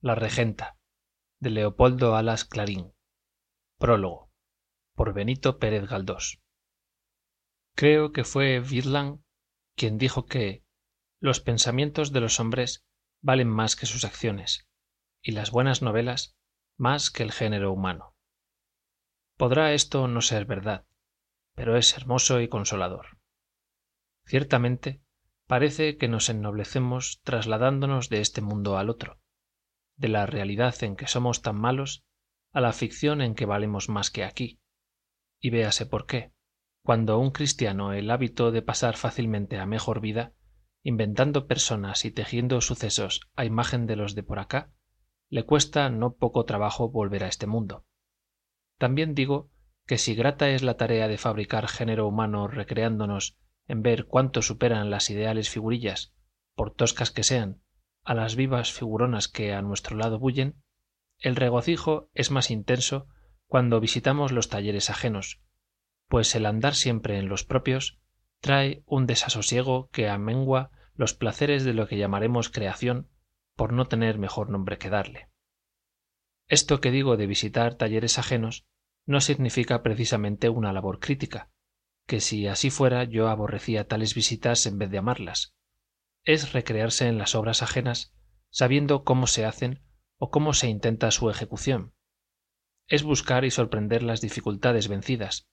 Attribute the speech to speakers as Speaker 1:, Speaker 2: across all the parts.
Speaker 1: La Regenta, de Leopoldo Alas Clarín. Prólogo, por Benito Pérez Galdós. Creo que fue Virland quien dijo que los pensamientos de los hombres valen más que sus acciones, y las buenas novelas más que el género humano. Podrá esto no ser verdad, pero es hermoso y consolador. Ciertamente, parece que nos ennoblecemos trasladándonos de este mundo al otro de la realidad en que somos tan malos a la ficción en que valemos más que aquí. Y véase por qué. Cuando un cristiano el hábito de pasar fácilmente a mejor vida, inventando personas y tejiendo sucesos a imagen de los de por acá, le cuesta no poco trabajo volver a este mundo. También digo que si grata es la tarea de fabricar género humano recreándonos en ver cuánto superan las ideales figurillas, por toscas que sean, a las vivas figuronas que a nuestro lado bullen, el regocijo es más intenso cuando visitamos los talleres ajenos, pues el andar siempre en los propios trae un desasosiego que amengua los placeres de lo que llamaremos creación por no tener mejor nombre que darle. Esto que digo de visitar talleres ajenos no significa precisamente una labor crítica, que si así fuera yo aborrecía tales visitas en vez de amarlas, es recrearse en las obras ajenas sabiendo cómo se hacen o cómo se intenta su ejecución. Es buscar y sorprender las dificultades vencidas,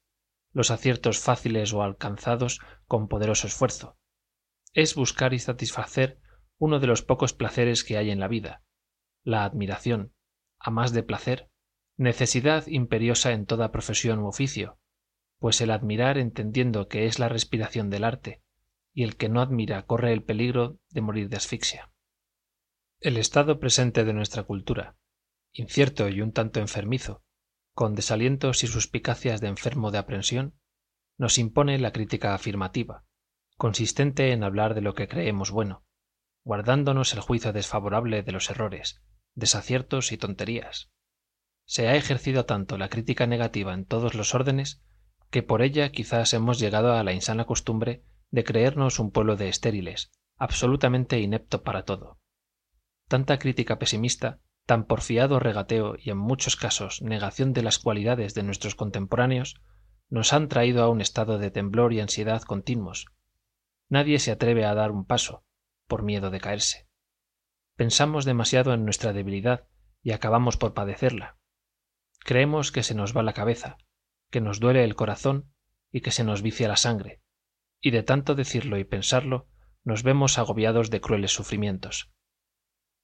Speaker 1: los aciertos fáciles o alcanzados con poderoso esfuerzo. Es buscar y satisfacer uno de los pocos placeres que hay en la vida, la admiración, a más de placer, necesidad imperiosa en toda profesión u oficio, pues el admirar entendiendo que es la respiración del arte, y el que no admira corre el peligro de morir de asfixia. El estado presente de nuestra cultura, incierto y un tanto enfermizo, con desalientos y suspicacias de enfermo de aprensión, nos impone la crítica afirmativa, consistente en hablar de lo que creemos bueno, guardándonos el juicio desfavorable de los errores, desaciertos y tonterías. Se ha ejercido tanto la crítica negativa en todos los órdenes que por ella quizás hemos llegado a la insana costumbre de creernos un pueblo de estériles, absolutamente inepto para todo. Tanta crítica pesimista, tan porfiado regateo y en muchos casos negación de las cualidades de nuestros contemporáneos, nos han traído a un estado de temblor y ansiedad continuos. Nadie se atreve a dar un paso, por miedo de caerse. Pensamos demasiado en nuestra debilidad y acabamos por padecerla. Creemos que se nos va la cabeza, que nos duele el corazón y que se nos vicia la sangre, y de tanto decirlo y pensarlo nos vemos agobiados de crueles sufrimientos.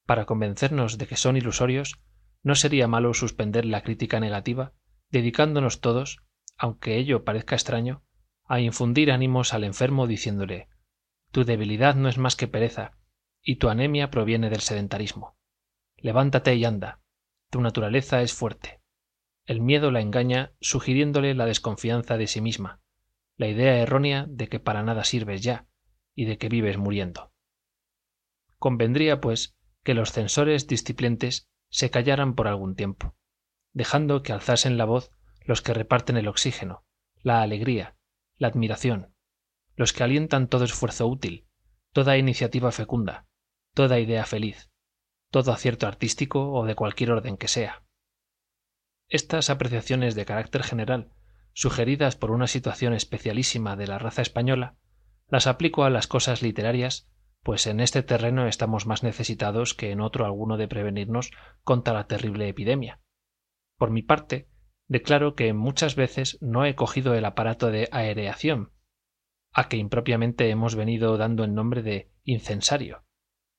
Speaker 1: Para convencernos de que son ilusorios, no sería malo suspender la crítica negativa, dedicándonos todos, aunque ello parezca extraño, a infundir ánimos al enfermo diciéndole Tu debilidad no es más que pereza, y tu anemia proviene del sedentarismo. Levántate y anda. Tu naturaleza es fuerte. El miedo la engaña sugiriéndole la desconfianza de sí misma, la idea errónea de que para nada sirves ya y de que vives muriendo. Convendría, pues, que los censores disciplentes se callaran por algún tiempo, dejando que alzasen la voz los que reparten el oxígeno, la alegría, la admiración, los que alientan todo esfuerzo útil, toda iniciativa fecunda, toda idea feliz, todo acierto artístico o de cualquier orden que sea. Estas apreciaciones de carácter general sugeridas por una situación especialísima de la raza española, las aplico a las cosas literarias, pues en este terreno estamos más necesitados que en otro alguno de prevenirnos contra la terrible epidemia. Por mi parte, declaro que muchas veces no he cogido el aparato de aereación, a que impropiamente hemos venido dando el nombre de incensario,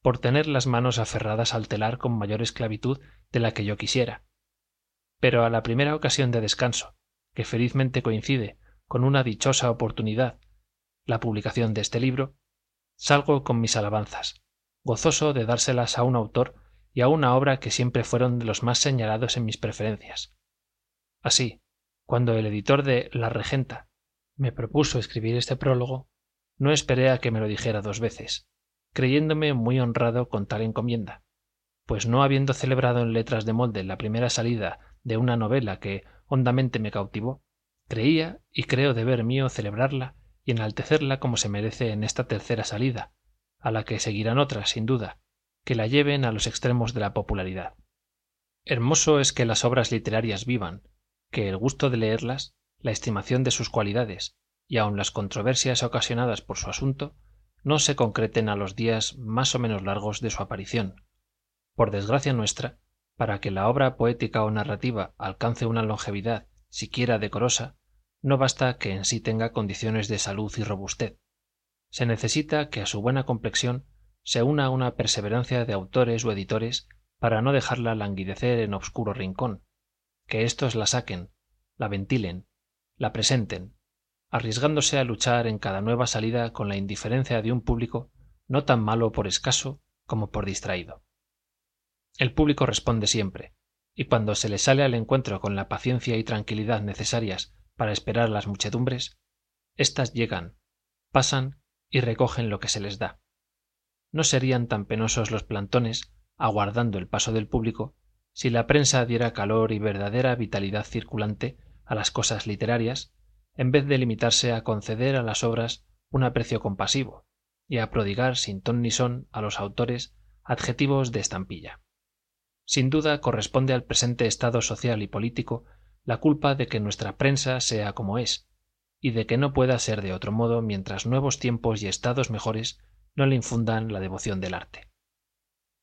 Speaker 1: por tener las manos aferradas al telar con mayor esclavitud de la que yo quisiera. Pero a la primera ocasión de descanso, que felizmente coincide con una dichosa oportunidad, la publicación de este libro, salgo con mis alabanzas, gozoso de dárselas a un autor y a una obra que siempre fueron de los más señalados en mis preferencias. Así, cuando el editor de La Regenta me propuso escribir este prólogo, no esperé a que me lo dijera dos veces, creyéndome muy honrado con tal encomienda, pues no habiendo celebrado en letras de molde la primera salida de una novela que hondamente me cautivó, creía y creo deber mío celebrarla y enaltecerla como se merece en esta tercera salida, a la que seguirán otras, sin duda, que la lleven a los extremos de la popularidad. Hermoso es que las obras literarias vivan, que el gusto de leerlas, la estimación de sus cualidades y aun las controversias ocasionadas por su asunto, no se concreten a los días más o menos largos de su aparición. Por desgracia nuestra, para que la obra poética o narrativa alcance una longevidad siquiera decorosa, no basta que en sí tenga condiciones de salud y robustez. Se necesita que a su buena complexión se una una perseverancia de autores o editores para no dejarla languidecer en obscuro rincón, que éstos la saquen, la ventilen, la presenten, arriesgándose a luchar en cada nueva salida con la indiferencia de un público no tan malo por escaso como por distraído. El público responde siempre, y cuando se le sale al encuentro con la paciencia y tranquilidad necesarias para esperar las muchedumbres, éstas llegan, pasan y recogen lo que se les da. No serían tan penosos los plantones, aguardando el paso del público, si la prensa diera calor y verdadera vitalidad circulante a las cosas literarias, en vez de limitarse a conceder a las obras un aprecio compasivo y a prodigar sin ton ni son a los autores adjetivos de estampilla. Sin duda corresponde al presente estado social y político la culpa de que nuestra prensa sea como es, y de que no pueda ser de otro modo mientras nuevos tiempos y estados mejores no le infundan la devoción del arte.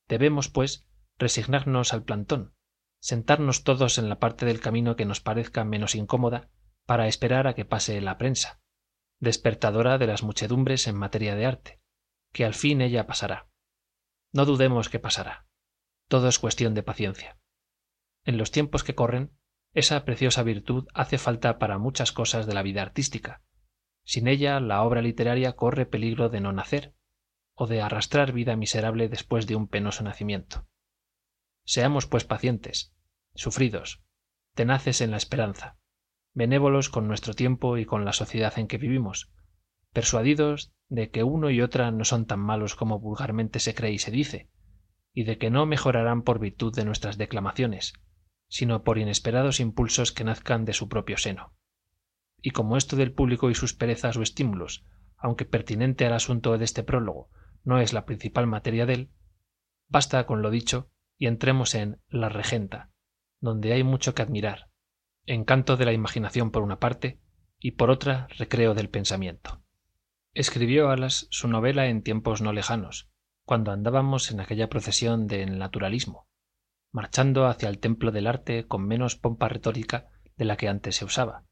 Speaker 1: Debemos, pues, resignarnos al plantón, sentarnos todos en la parte del camino que nos parezca menos incómoda para esperar a que pase la prensa, despertadora de las muchedumbres en materia de arte, que al fin ella pasará. No dudemos que pasará. Todo es cuestión de paciencia. En los tiempos que corren, esa preciosa virtud hace falta para muchas cosas de la vida artística. Sin ella la obra literaria corre peligro de no nacer, o de arrastrar vida miserable después de un penoso nacimiento. Seamos pues pacientes, sufridos, tenaces en la esperanza, benévolos con nuestro tiempo y con la sociedad en que vivimos, persuadidos de que uno y otra no son tan malos como vulgarmente se cree y se dice, y de que no mejorarán por virtud de nuestras declamaciones, sino por inesperados impulsos que nazcan de su propio seno. Y como esto del público y sus perezas o estímulos, aunque pertinente al asunto de este prólogo, no es la principal materia de él, basta con lo dicho y entremos en La Regenta, donde hay mucho que admirar, encanto de la imaginación por una parte y por otra recreo del pensamiento. Escribió Alas su novela en tiempos no lejanos, cuando andábamos en aquella procesión del naturalismo, marchando hacia el templo del arte con menos pompa retórica de la que antes se usaba,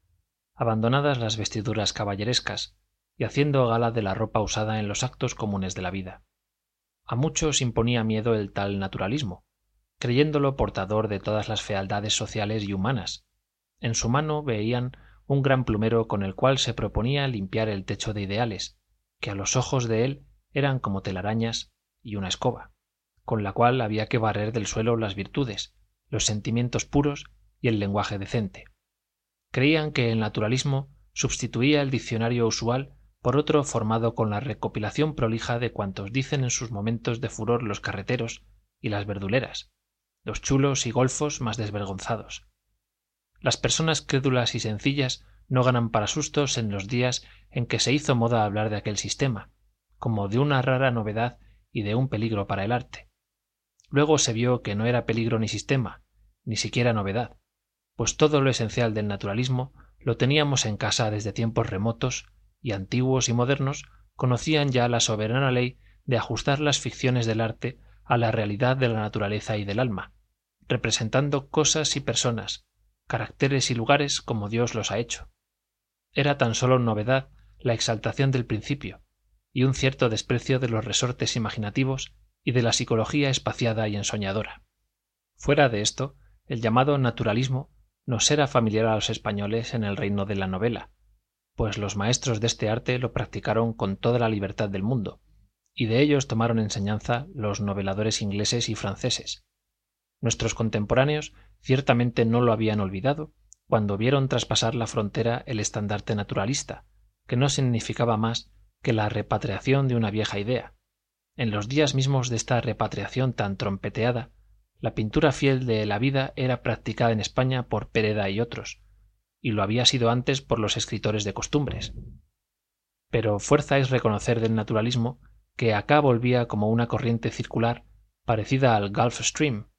Speaker 1: abandonadas las vestiduras caballerescas y haciendo gala de la ropa usada en los actos comunes de la vida. A muchos imponía miedo el tal naturalismo, creyéndolo portador de todas las fealdades sociales y humanas. En su mano veían un gran plumero con el cual se proponía limpiar el techo de ideales, que a los ojos de él eran como telarañas, y una escoba, con la cual había que barrer del suelo las virtudes, los sentimientos puros y el lenguaje decente. Creían que el naturalismo sustituía el diccionario usual por otro formado con la recopilación prolija de cuantos dicen en sus momentos de furor los carreteros y las verduleras, los chulos y golfos más desvergonzados. Las personas crédulas y sencillas no ganan para sustos en los días en que se hizo moda hablar de aquel sistema, como de una rara novedad y de un peligro para el arte. Luego se vio que no era peligro ni sistema, ni siquiera novedad, pues todo lo esencial del naturalismo lo teníamos en casa desde tiempos remotos y antiguos y modernos conocían ya la soberana ley de ajustar las ficciones del arte a la realidad de la naturaleza y del alma, representando cosas y personas, caracteres y lugares como Dios los ha hecho. Era tan solo novedad la exaltación del principio y un cierto desprecio de los resortes imaginativos y de la psicología espaciada y ensoñadora. Fuera de esto, el llamado naturalismo nos era familiar a los españoles en el reino de la novela, pues los maestros de este arte lo practicaron con toda la libertad del mundo, y de ellos tomaron enseñanza los noveladores ingleses y franceses. nuestros contemporáneos ciertamente no lo habían olvidado cuando vieron traspasar la frontera el estandarte naturalista, que no significaba más que la repatriación de una vieja idea. En los días mismos de esta repatriación tan trompeteada, la pintura fiel de la vida era practicada en España por Pereda y otros, y lo había sido antes por los escritores de costumbres. Pero fuerza es reconocer del naturalismo que acá volvía como una corriente circular parecida al Gulf Stream,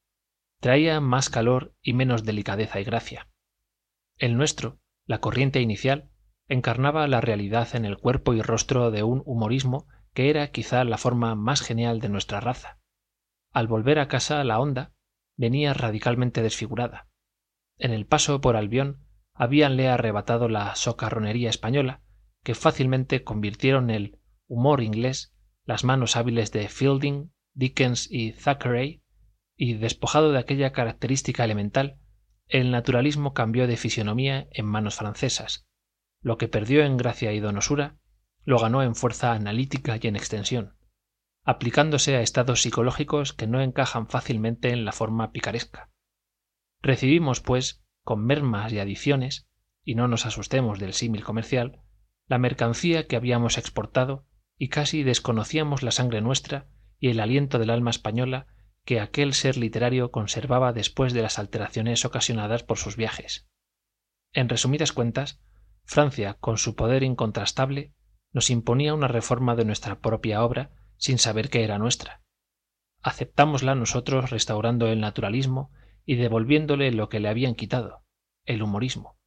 Speaker 1: traía más calor y menos delicadeza y gracia. El nuestro, la corriente inicial, encarnaba la realidad en el cuerpo y rostro de un humorismo que era quizá la forma más genial de nuestra raza. Al volver a casa la onda venía radicalmente desfigurada. En el paso por Albión habíanle arrebatado la socarronería española, que fácilmente convirtieron el humor inglés las manos hábiles de Fielding, Dickens y Thackeray, y despojado de aquella característica elemental, el naturalismo cambió de fisonomía en manos francesas. Lo que perdió en gracia y donosura, lo ganó en fuerza analítica y en extensión, aplicándose a estados psicológicos que no encajan fácilmente en la forma picaresca. Recibimos, pues, con mermas y adiciones, y no nos asustemos del símil comercial, la mercancía que habíamos exportado y casi desconocíamos la sangre nuestra y el aliento del alma española que aquel ser literario conservaba después de las alteraciones ocasionadas por sus viajes. En resumidas cuentas, Francia, con su poder incontrastable, nos imponía una reforma de nuestra propia obra sin saber que era nuestra. Aceptámosla nosotros restaurando el naturalismo y devolviéndole lo que le habían quitado, el humorismo,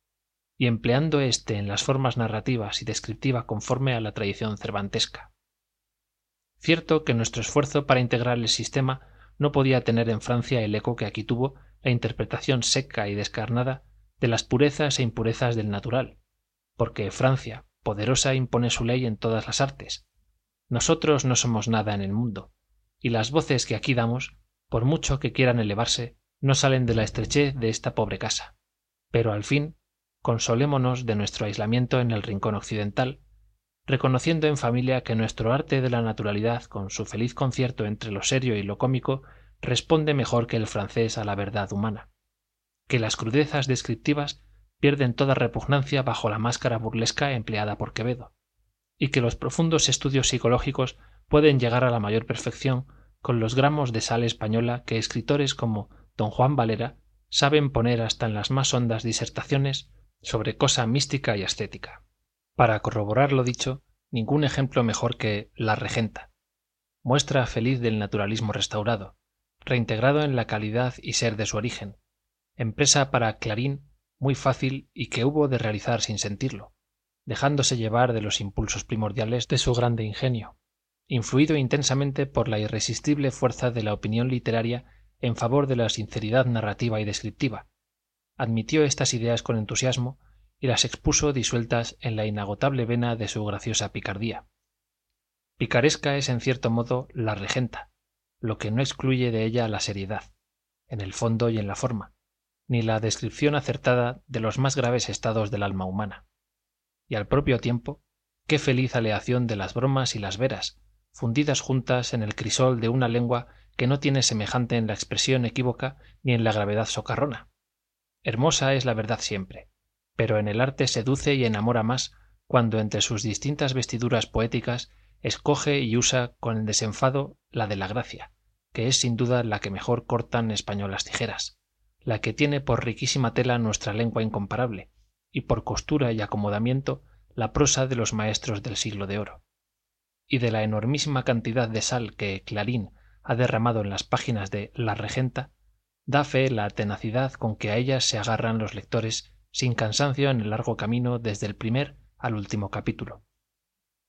Speaker 1: y empleando éste en las formas narrativas y descriptivas conforme a la tradición cervantesca. Cierto que nuestro esfuerzo para integrar el sistema no podía tener en Francia el eco que aquí tuvo la interpretación seca y descarnada de las purezas e impurezas del natural, porque Francia, poderosa, impone su ley en todas las artes. Nosotros no somos nada en el mundo, y las voces que aquí damos, por mucho que quieran elevarse, no salen de la estrechez de esta pobre casa. Pero al fin, consolémonos de nuestro aislamiento en el rincón occidental, reconociendo en familia que nuestro arte de la naturalidad, con su feliz concierto entre lo serio y lo cómico, responde mejor que el francés a la verdad humana, que las crudezas descriptivas pierden toda repugnancia bajo la máscara burlesca empleada por Quevedo, y que los profundos estudios psicológicos pueden llegar a la mayor perfección con los gramos de sal española que escritores como don Juan Valera saben poner hasta en las más hondas disertaciones sobre cosa mística y estética. Para corroborar lo dicho, ningún ejemplo mejor que La Regenta, muestra feliz del naturalismo restaurado, reintegrado en la calidad y ser de su origen, empresa para Clarín muy fácil y que hubo de realizar sin sentirlo, dejándose llevar de los impulsos primordiales de su grande ingenio, influido intensamente por la irresistible fuerza de la opinión literaria en favor de la sinceridad narrativa y descriptiva. Admitió estas ideas con entusiasmo y las expuso disueltas en la inagotable vena de su graciosa picardía. Picaresca es en cierto modo la regenta, lo que no excluye de ella la seriedad, en el fondo y en la forma, ni la descripción acertada de los más graves estados del alma humana. Y al propio tiempo, qué feliz aleación de las bromas y las veras, fundidas juntas en el crisol de una lengua que no tiene semejante en la expresión equívoca ni en la gravedad socarrona. Hermosa es la verdad siempre, pero en el arte seduce y enamora más cuando entre sus distintas vestiduras poéticas escoge y usa con desenfado la de la gracia, que es sin duda la que mejor cortan españolas tijeras, la que tiene por riquísima tela nuestra lengua incomparable, y por costura y acomodamiento la prosa de los maestros del siglo de oro. Y de la enormísima cantidad de sal que Clarín ha derramado en las páginas de La Regenta, da fe la tenacidad con que a ellas se agarran los lectores sin cansancio en el largo camino desde el primer al último capítulo.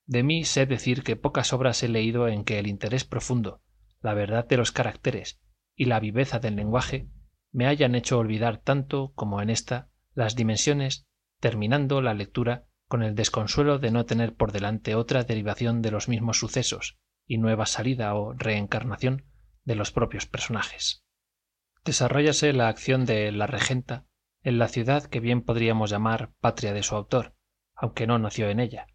Speaker 1: De mí sé decir que pocas obras he leído en que el interés profundo, la verdad de los caracteres y la viveza del lenguaje me hayan hecho olvidar tanto como en esta las dimensiones, terminando la lectura con el desconsuelo de no tener por delante otra derivación de los mismos sucesos y nueva salida o reencarnación de los propios personajes. Desarrollase la acción de la regenta en la ciudad que bien podríamos llamar patria de su autor, aunque no nació en ella,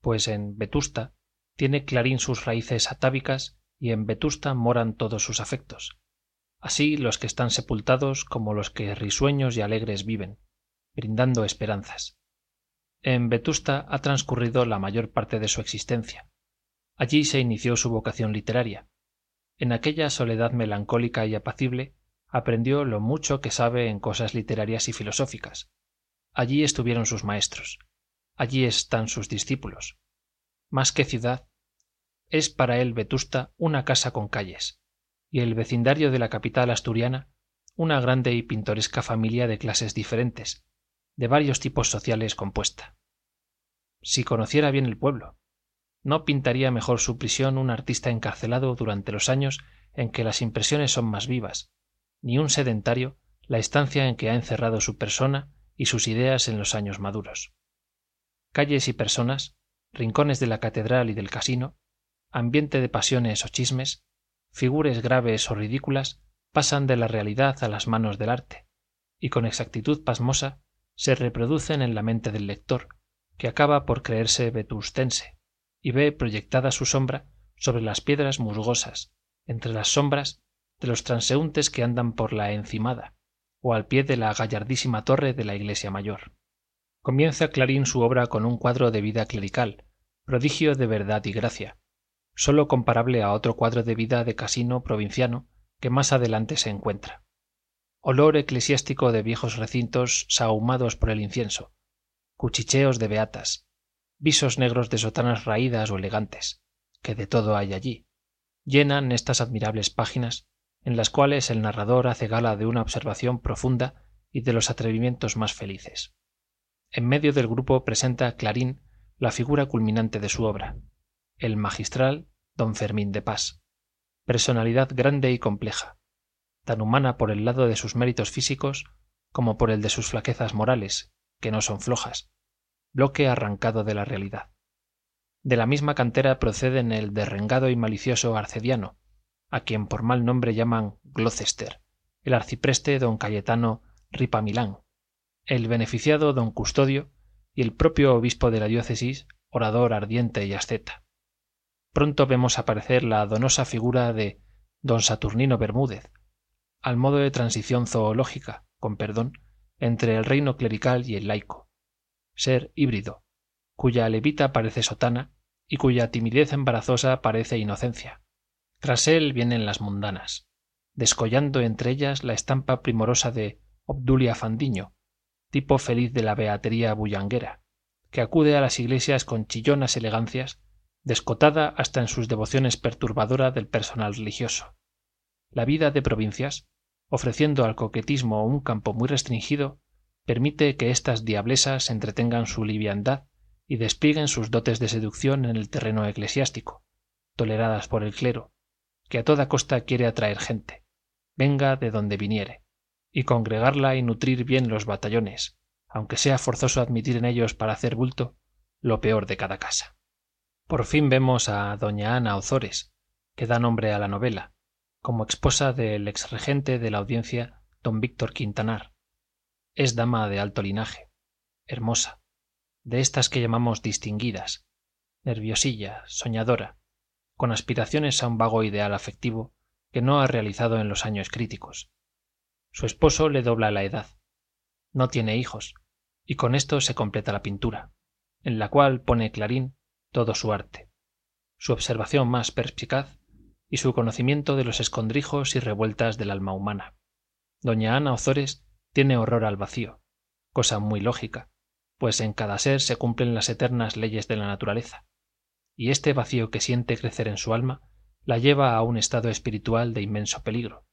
Speaker 1: pues en Vetusta tiene Clarín sus raíces atávicas y en Vetusta moran todos sus afectos. Así los que están sepultados como los que risueños y alegres viven, brindando esperanzas. En Vetusta ha transcurrido la mayor parte de su existencia. Allí se inició su vocación literaria. En aquella soledad melancólica y apacible aprendió lo mucho que sabe en cosas literarias y filosóficas. Allí estuvieron sus maestros. Allí están sus discípulos. Más que ciudad, es para él Vetusta una casa con calles, y el vecindario de la capital asturiana una grande y pintoresca familia de clases diferentes, de varios tipos sociales compuesta. Si conociera bien el pueblo, no pintaría mejor su prisión un artista encarcelado durante los años en que las impresiones son más vivas, ni un sedentario la estancia en que ha encerrado su persona y sus ideas en los años maduros. Calles y personas, rincones de la catedral y del casino, ambiente de pasiones o chismes, figuras graves o ridículas pasan de la realidad a las manos del arte, y con exactitud pasmosa se reproducen en la mente del lector, que acaba por creerse vetustense, y ve proyectada su sombra sobre las piedras musgosas, entre las sombras de los transeúntes que andan por la encimada, o al pie de la gallardísima torre de la iglesia mayor. Comienza Clarín su obra con un cuadro de vida clerical, prodigio de verdad y gracia, sólo comparable a otro cuadro de vida de casino provinciano que más adelante se encuentra. Olor eclesiástico de viejos recintos sahumados por el incienso, cuchicheos de beatas, visos negros de sotanas raídas o elegantes, que de todo hay allí, llenan estas admirables páginas en las cuales el narrador hace gala de una observación profunda y de los atrevimientos más felices. En medio del grupo presenta Clarín la figura culminante de su obra, el magistral don Fermín de Pas, personalidad grande y compleja, tan humana por el lado de sus méritos físicos como por el de sus flaquezas morales, que no son flojas, bloque arrancado de la realidad. De la misma cantera proceden el derrengado y malicioso arcediano, a quien por mal nombre llaman Gloucester, el arcipreste don Cayetano Ripamilán, el beneficiado don Custodio y el propio obispo de la diócesis, orador ardiente y asceta pronto vemos aparecer la donosa figura de don Saturnino Bermúdez, al modo de transición zoológica, con perdón, entre el reino clerical y el laico, ser híbrido, cuya levita parece sotana y cuya timidez embarazosa parece inocencia. Tras él vienen las mundanas, descollando entre ellas la estampa primorosa de Obdulia Fandiño, tipo feliz de la beatería bullanguera, que acude a las iglesias con chillonas elegancias descotada hasta en sus devociones perturbadora del personal religioso. La vida de provincias, ofreciendo al coquetismo un campo muy restringido, permite que estas diablesas entretengan su liviandad y desplieguen sus dotes de seducción en el terreno eclesiástico, toleradas por el clero, que a toda costa quiere atraer gente, venga de donde viniere, y congregarla y nutrir bien los batallones, aunque sea forzoso admitir en ellos para hacer bulto lo peor de cada casa. Por fin vemos a doña Ana Ozores, que da nombre a la novela, como esposa del ex regente de la audiencia don Víctor Quintanar. Es dama de alto linaje, hermosa, de estas que llamamos distinguidas, nerviosilla, soñadora, con aspiraciones a un vago ideal afectivo que no ha realizado en los años críticos. Su esposo le dobla la edad. No tiene hijos, y con esto se completa la pintura, en la cual pone Clarín todo su arte, su observación más perspicaz y su conocimiento de los escondrijos y revueltas del alma humana. Doña Ana Ozores tiene horror al vacío, cosa muy lógica, pues en cada ser se cumplen las eternas leyes de la naturaleza, y este vacío que siente crecer en su alma la lleva a un estado espiritual de inmenso peligro,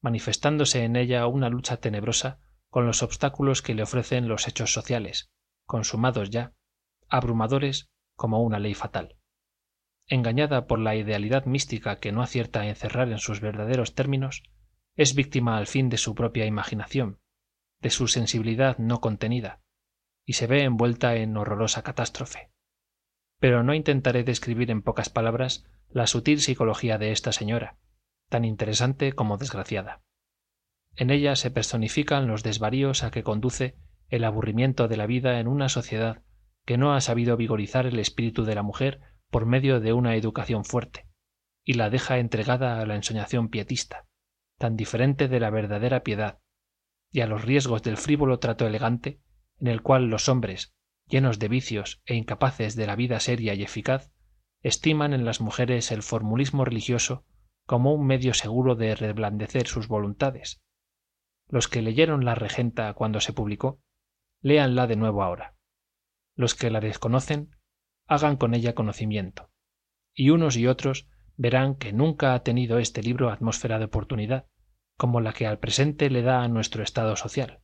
Speaker 1: manifestándose en ella una lucha tenebrosa con los obstáculos que le ofrecen los hechos sociales, consumados ya, abrumadores como una ley fatal. Engañada por la idealidad mística que no acierta a encerrar en sus verdaderos términos, es víctima al fin de su propia imaginación, de su sensibilidad no contenida, y se ve envuelta en horrorosa catástrofe. Pero no intentaré describir en pocas palabras la sutil psicología de esta señora, tan interesante como desgraciada. En ella se personifican los desvaríos a que conduce el aburrimiento de la vida en una sociedad que no ha sabido vigorizar el espíritu de la mujer por medio de una educación fuerte, y la deja entregada a la ensoñación pietista, tan diferente de la verdadera piedad, y a los riesgos del frívolo trato elegante, en el cual los hombres, llenos de vicios e incapaces de la vida seria y eficaz, estiman en las mujeres el formulismo religioso como un medio seguro de reblandecer sus voluntades. Los que leyeron La Regenta cuando se publicó, léanla de nuevo ahora. Los que la desconocen, hagan con ella conocimiento. Y unos y otros verán que nunca ha tenido este libro atmósfera de oportunidad, como la que al presente le da a nuestro estado social.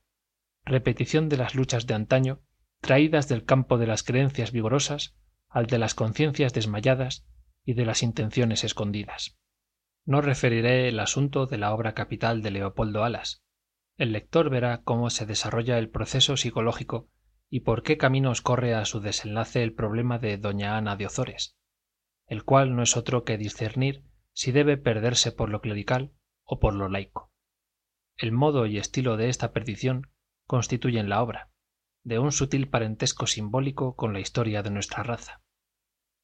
Speaker 1: Repetición de las luchas de antaño, traídas del campo de las creencias vigorosas al de las conciencias desmayadas y de las intenciones escondidas. No referiré el asunto de la obra capital de Leopoldo Alas. El lector verá cómo se desarrolla el proceso psicológico y por qué caminos corre a su desenlace el problema de doña Ana de Ozores, el cual no es otro que discernir si debe perderse por lo clerical o por lo laico. El modo y estilo de esta perdición constituyen la obra, de un sutil parentesco simbólico con la historia de nuestra raza.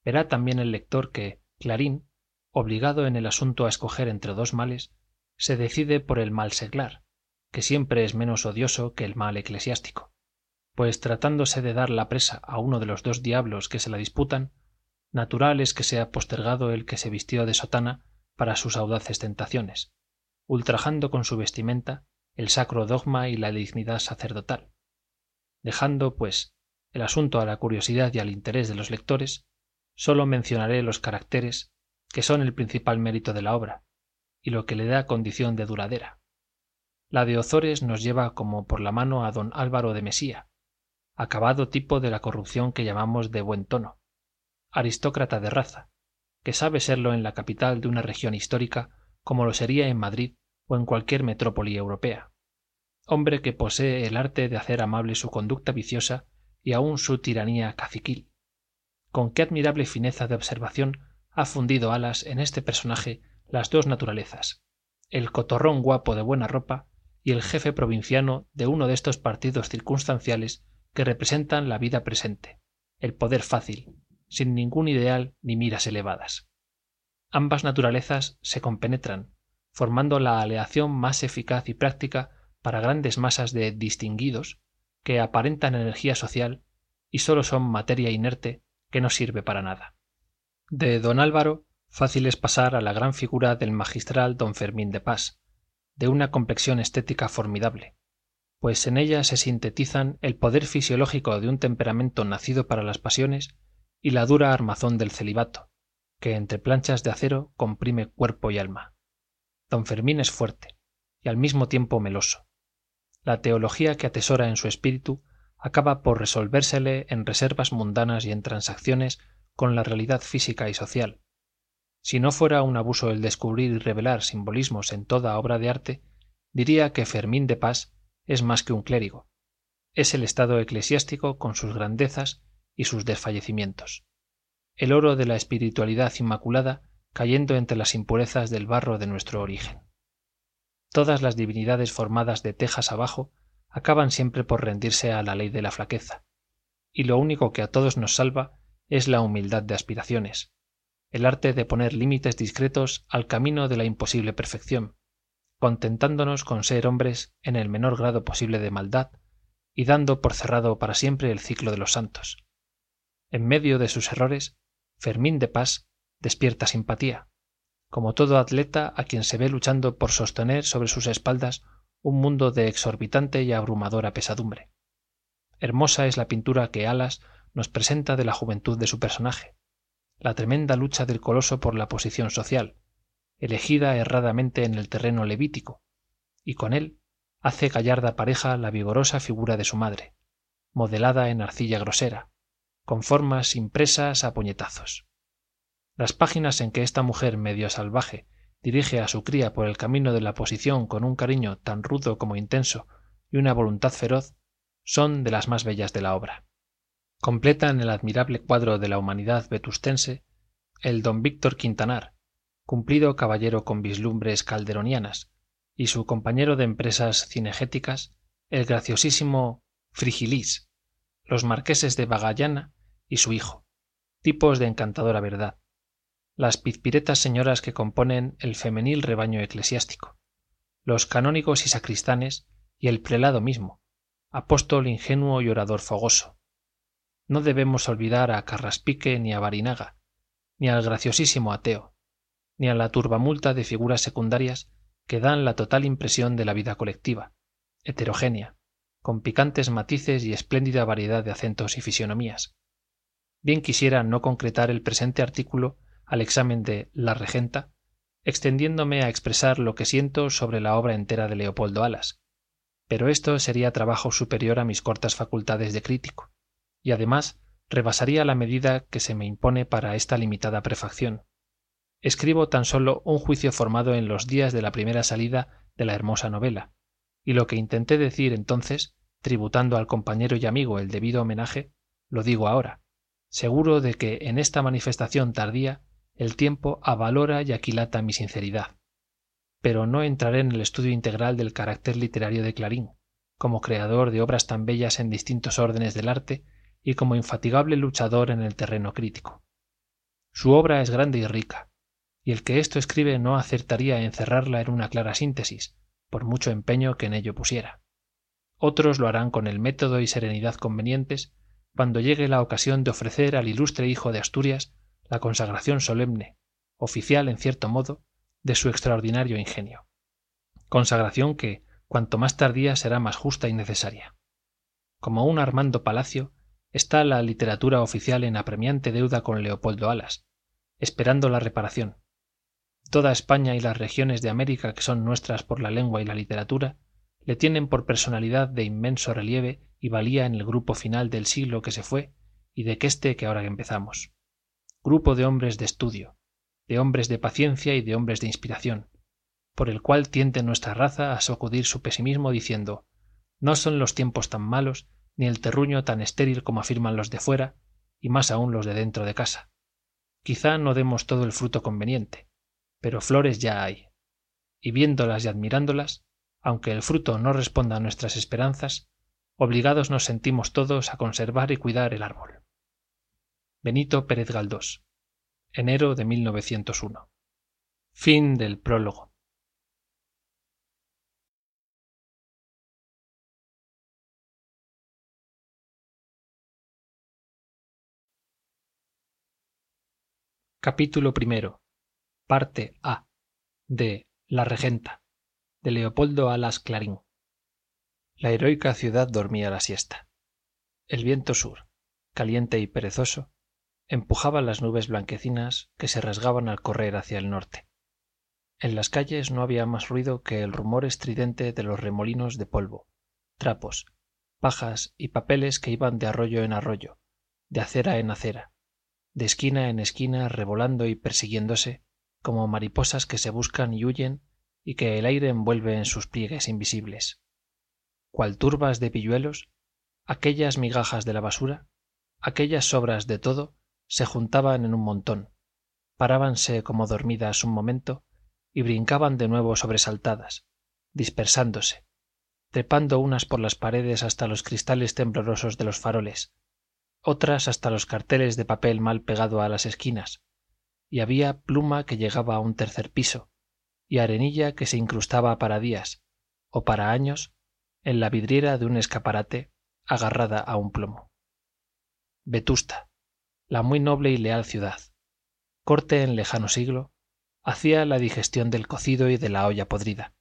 Speaker 1: Verá también el lector que Clarín, obligado en el asunto a escoger entre dos males, se decide por el mal seglar, que siempre es menos odioso que el mal eclesiástico, pues tratándose de dar la presa a uno de los dos diablos que se la disputan, natural es que sea postergado el que se vistió de sotana para sus audaces tentaciones, ultrajando con su vestimenta el sacro dogma y la dignidad sacerdotal. Dejando, pues, el asunto a la curiosidad y al interés de los lectores, sólo mencionaré los caracteres que son el principal mérito de la obra, y lo que le da condición de duradera. La de Ozores nos lleva como por la mano a don Álvaro de Mesía, acabado tipo de la corrupción que llamamos de buen tono, aristócrata de raza, que sabe serlo en la capital de una región histórica como lo sería en Madrid o en cualquier metrópoli europea. Hombre que posee el arte de hacer amable su conducta viciosa y aun su tiranía caciquil. Con qué admirable fineza de observación ha fundido alas en este personaje las dos naturalezas, el cotorrón guapo de buena ropa y el jefe provinciano de uno de estos partidos circunstanciales que representan la vida presente, el poder fácil, sin ningún ideal ni miras elevadas. Ambas naturalezas se compenetran, formando la aleación más eficaz y práctica para grandes masas de distinguidos que aparentan energía social y sólo son materia inerte que no sirve para nada. De don Álvaro, fácil es pasar a la gran figura del magistral don Fermín de Pas, de una complexión estética formidable, pues en ella se sintetizan el poder fisiológico de un temperamento nacido para las pasiones y la dura armazón del celibato, que entre planchas de acero comprime cuerpo y alma. Don Fermín es fuerte y al mismo tiempo meloso. La teología que atesora en su espíritu acaba por resolvérsele en reservas mundanas y en transacciones con la realidad física y social. Si no fuera un abuso el descubrir y revelar simbolismos en toda obra de arte, diría que Fermín de Pas es más que un clérigo. Es el estado eclesiástico con sus grandezas y sus desfallecimientos. El oro de la espiritualidad inmaculada cayendo entre las impurezas del barro de nuestro origen. Todas las divinidades formadas de tejas abajo acaban siempre por rendirse a la ley de la flaqueza, y lo único que a todos nos salva es la humildad de aspiraciones, el arte de poner límites discretos al camino de la imposible perfección, contentándonos con ser hombres en el menor grado posible de maldad y dando por cerrado para siempre el ciclo de los santos. En medio de sus errores, Fermín de Pas despierta simpatía, como todo atleta a quien se ve luchando por sostener sobre sus espaldas un mundo de exorbitante y abrumadora pesadumbre. Hermosa es la pintura que Alas nos presenta de la juventud de su personaje, la tremenda lucha del coloso por la posición social, elegida erradamente en el terreno levítico, y con él hace gallarda pareja la vigorosa figura de su madre, modelada en arcilla grosera, con formas impresas a puñetazos. Las páginas en que esta mujer medio salvaje dirige a su cría por el camino de la posición con un cariño tan rudo como intenso y una voluntad feroz son de las más bellas de la obra. Completan el admirable cuadro de la humanidad vetustense el don Víctor Quintanar, cumplido caballero con vislumbres calderonianas, y su compañero de empresas cinegéticas, el graciosísimo Frigilís, los marqueses de Bagallana y su hijo, tipos de encantadora verdad, las pizpiretas señoras que componen el femenil rebaño eclesiástico, los canónigos y sacristanes y el prelado mismo apóstol ingenuo y orador fogoso. No debemos olvidar a carraspique ni a barinaga ni al graciosísimo ateo ni a la turbamulta de figuras secundarias que dan la total impresión de la vida colectiva heterogénea con picantes matices y espléndida variedad de acentos y fisonomías bien quisiera no concretar el presente artículo al examen de la regenta extendiéndome a expresar lo que siento sobre la obra entera de leopoldo alas pero esto sería trabajo superior a mis cortas facultades de crítico y además rebasaría la medida que se me impone para esta limitada prefacción escribo tan sólo un juicio formado en los días de la primera salida de la hermosa novela y lo que intenté decir entonces tributando al compañero y amigo el debido homenaje lo digo ahora seguro de que en esta manifestación tardía el tiempo avalora y aquilata mi sinceridad. Pero no entraré en el estudio integral del carácter literario de clarín como creador de obras tan bellas en distintos órdenes del arte y como infatigable luchador en el terreno crítico. Su obra es grande y rica y el que esto escribe no acertaría a encerrarla en una clara síntesis por mucho empeño que en ello pusiera. Otros lo harán con el método y serenidad convenientes cuando llegue la ocasión de ofrecer al ilustre hijo de asturias la consagración solemne oficial en cierto modo de su extraordinario ingenio. Consagración que cuanto más tardía será más justa y necesaria. Como un armando palacio está la literatura oficial en apremiante deuda con leopoldo alas esperando la reparación toda españa y las regiones de américa que son nuestras por la lengua y la literatura le tienen por personalidad de inmenso relieve y valía en el grupo final del siglo que se fue y de este que ahora empezamos. Grupo de hombres de estudio de hombres de paciencia y de hombres de inspiración por el cual tiende nuestra raza a sacudir su pesimismo diciendo no son los tiempos tan malos ni el terruño tan estéril como afirman los de fuera y más aún los de dentro de casa. Quizá no demos todo el fruto conveniente pero flores ya hay. Y viéndolas y admirándolas aunque el fruto no responda a nuestras esperanzas obligados nos sentimos todos a conservar y cuidar el árbol. Benito pérez galdós enero de capítulo primero parte a de la regenta de leopoldo alas clarín. La heroica ciudad dormía la siesta. El viento sur caliente y perezoso empujaba las nubes blanquecinas que se rasgaban al correr hacia el norte. En las calles no había más ruido que el rumor estridente de los remolinos de polvo trapos pajas y papeles que iban de arroyo en arroyo de acera en acera de esquina en esquina revolando y persiguiéndose como mariposas que se buscan y huyen y que el aire envuelve en sus pliegues invisibles. Cual turbas de pilluelos aquellas migajas de la basura aquellas sobras de todo se juntaban en un montón parábanse como dormidas un momento y brincaban de nuevo sobresaltadas dispersándose trepando unas por las paredes hasta los cristales temblorosos de los faroles otras hasta los carteles de papel mal pegado a las esquinas y había pluma que llegaba a un tercer piso y arenilla que se incrustaba para días o para años en la vidriera de un escaparate agarrada a un plomo. Vetusta la muy noble y leal ciudad. Corte en lejano siglo hacía la digestión del cocido y de la olla podrida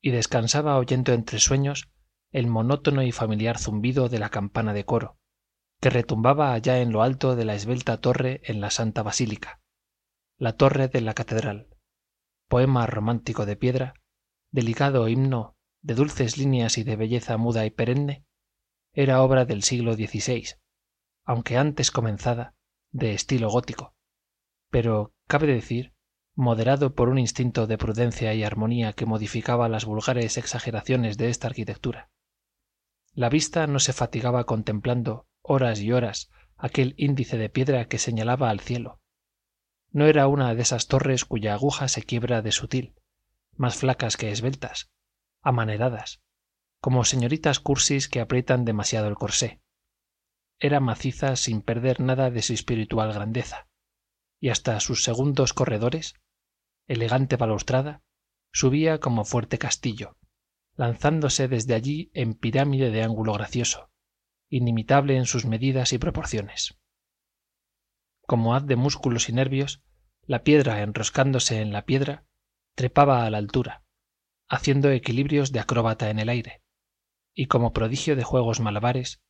Speaker 1: y descansaba oyendo entre sueños el monótono y familiar zumbido de la campana de coro que retumbaba allá en lo alto de la esbelta torre en la santa basílica la torre de la catedral. Poema romántico de piedra delicado himno de dulces líneas y de belleza muda y perenne era obra del siglo xvi aunque antes comenzada de estilo gótico. Pero cabe decir moderado por un instinto de prudencia y armonía que modificaba las vulgares exageraciones de esta arquitectura. La vista no se fatigaba contemplando horas y horas aquel índice de piedra que señalaba al cielo no era una de esas torres cuya aguja se quiebra de sutil más flacas que esbeltas amaneradas como señoritas cursis que aprietan demasiado el corsé. Era maciza sin perder nada de su espiritual grandeza y hasta sus segundos corredores elegante balaustrada subía como fuerte castillo lanzándose desde allí en pirámide de ángulo gracioso inimitable en sus medidas y proporciones como haz de músculos y nervios la piedra enroscándose en la piedra trepaba a la altura haciendo equilibrios de acróbata en el aire y como prodigio de juegos malabares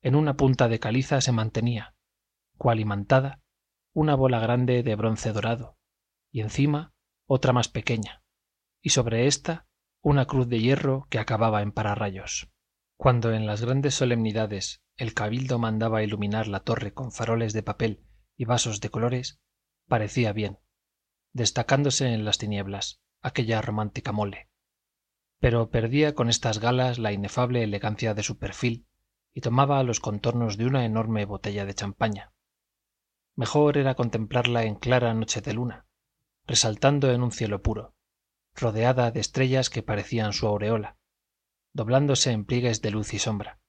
Speaker 1: en una punta de caliza se mantenía cual imantada una bola grande de bronce dorado y encima otra más pequeña y sobre ésta una cruz de hierro que acababa en pararrayos. Cuando en las grandes solemnidades el cabildo mandaba iluminar la torre con faroles de papel y vasos de colores parecía bien destacándose en las tinieblas aquella romántica mole. Pero perdía con estas galas la inefable elegancia de su perfil y tomaba los contornos de una enorme botella de champaña. Mejor era contemplarla en clara noche de luna resaltando en un cielo puro rodeada de estrellas que parecían su aureola doblándose en pliegues de luz y sombra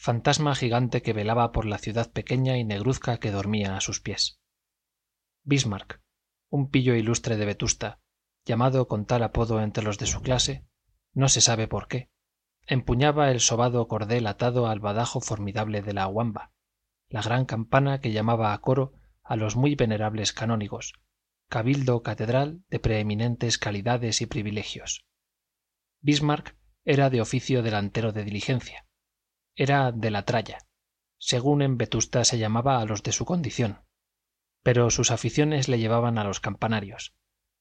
Speaker 1: fantasma gigante que velaba por la ciudad pequeña y negruzca que dormía a sus pies. Bismarck un pillo ilustre de vetusta llamado con tal apodo entre los de su clase no se sabe por qué empuñaba el sobado cordel atado al badajo formidable de la guamba la gran campana que llamaba a coro a los muy venerables canónigos cabildo catedral de preeminentes calidades y privilegios. Bismarck era de oficio delantero de diligencia era de la tralla. Según en vetusta se llamaba a los de su condición. Pero sus aficiones le llevaban a los campanarios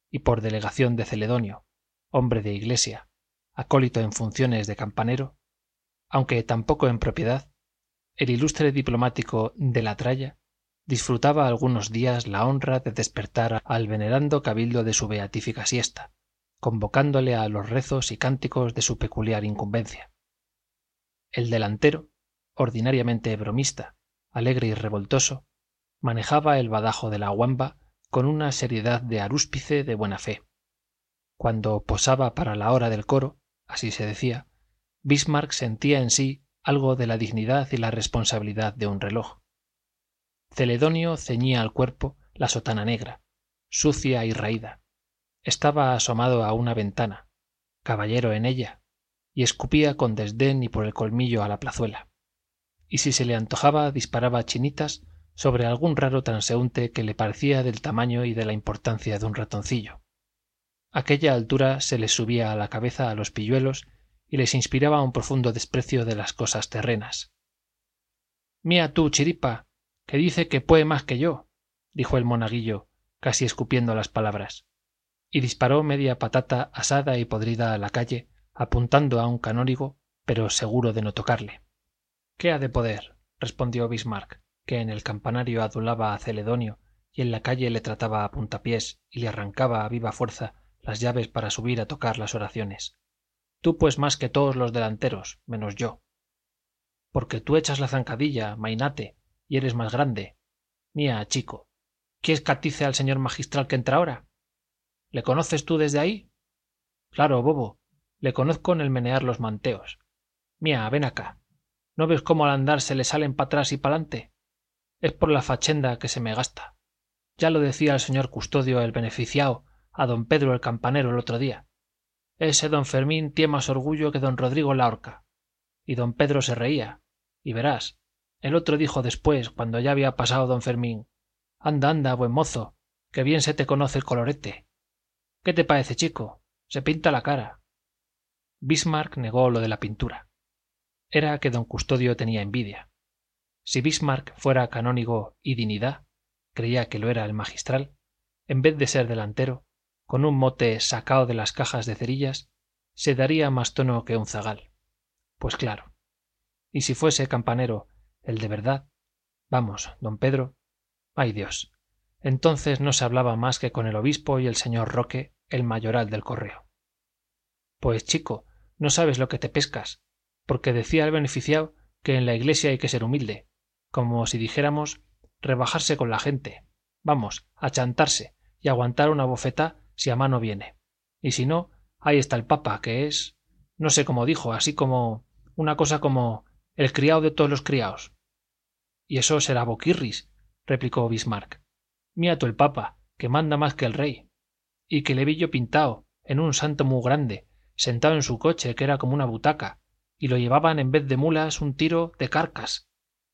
Speaker 1: y por delegación de celedonio hombre de iglesia acólito en funciones de campanero aunque tampoco en propiedad el ilustre diplomático de la tralla disfrutaba algunos días la honra de despertar al venerando cabildo de su beatífica siesta convocándole a los rezos y cánticos de su peculiar incumbencia el delantero ordinariamente bromista alegre y revoltoso manejaba el badajo de la guamba con una seriedad de arúspice de buena fe. Cuando posaba para la hora del coro así se decía bismarck sentía en sí algo de la dignidad y la responsabilidad de un reloj. Celedonio ceñía al cuerpo la sotana negra sucia y raída estaba asomado a una ventana caballero en ella y escupía con desdén y por el colmillo a la plazuela. Y si se le antojaba disparaba chinitas sobre algún raro transeúnte que le parecía del tamaño y de la importancia de un ratoncillo. Aquella altura se les subía a la cabeza a los pilluelos y les inspiraba un profundo desprecio de las cosas terrenas. Mía tú chiripa que dice que puede más que yo dijo el monaguillo casi escupiendo las palabras. Y disparó media patata asada y podrida a la calle apuntando a un canónigo pero seguro de no tocarle. Qué ha de poder respondió bismarck que en el campanario adulaba a celedonio y en la calle le trataba a puntapiés y le arrancaba a viva fuerza las llaves para subir a tocar las oraciones. Tú pues más que todos los delanteros menos yo. Porque tú echas la zancadilla mainate y eres más grande. Mía chico quieres catice al señor magistral que entra ahora le conoces tú desde ahí claro bobo le conozco en el menear los manteos. Mía ven acá. No ves cómo al andar se le salen pa atrás y pa'lante es por la fachenda que se me gasta. Ya lo decía el señor custodio el beneficiao a don pedro el campanero el otro día. Ese don fermín tiene más orgullo que don rodrigo la horca. Y don pedro se reía. Y verás el otro dijo después cuando ya había pasado don fermín anda anda buen mozo que bien se te conoce el colorete qué te parece chico se pinta la cara bismarck negó lo de la pintura. Era que don custodio tenía envidia. Si bismarck fuera canónigo y dinidad creía que lo era el magistral en vez de ser delantero con un mote sacado de las cajas de cerillas se daría más tono que un zagal. Pues claro y si fuese campanero el de verdad vamos don pedro ay dios entonces no se hablaba más que con el obispo y el señor roque el mayoral del correo. Pues chico no sabes lo que te pescas porque decía el beneficiado que en la iglesia hay que ser humilde como si dijéramos rebajarse con la gente vamos achantarse y aguantar una bofeta si a mano viene. Y si no ahí está el papa que es no sé cómo dijo así como una cosa como el criado de todos los criados. Y eso será boquirris replicó bismarck. Mira tú el papa que manda más que el rey y que le vi yo pintao en un santo muy grande sentado en su coche que era como una butaca y lo llevaban en vez de mulas un tiro de carcas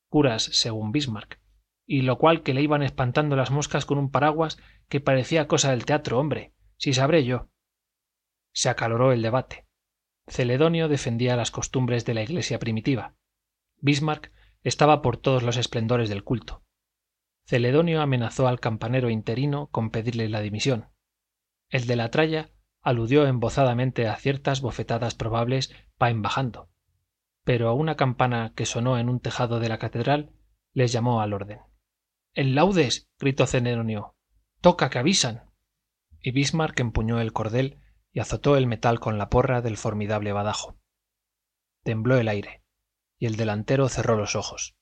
Speaker 1: curas según bismarck y lo cual que le iban espantando las moscas con un paraguas que parecía cosa del teatro hombre si sabré yo. Se acaloró el debate. Celedonio defendía las costumbres de la iglesia primitiva. Bismarck estaba por todos los esplendores del culto. Celedonio amenazó al campanero interino con pedirle la dimisión. El de la tralla aludió embozadamente a ciertas bofetadas probables pa embajando pero una campana que sonó en un tejado de la catedral les llamó al orden. El laudes gritó celedonio toca que avisan y bismarck empuñó el cordel y azotó el metal con la porra del formidable badajo. Tembló el aire y el delantero cerró los ojos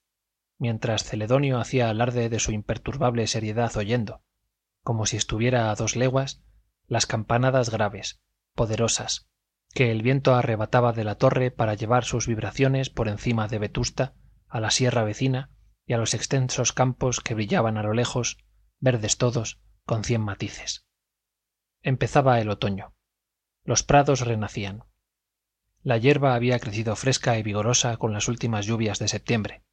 Speaker 1: mientras celedonio hacía alarde de su imperturbable seriedad oyendo como si estuviera a dos leguas las campanadas graves poderosas que el viento arrebataba de la torre para llevar sus vibraciones por encima de vetusta a la sierra vecina y a los extensos campos que brillaban a lo lejos verdes todos con cien matices. Empezaba el otoño. Los prados renacían. La hierba había crecido fresca y vigorosa con las últimas lluvias de septiembre.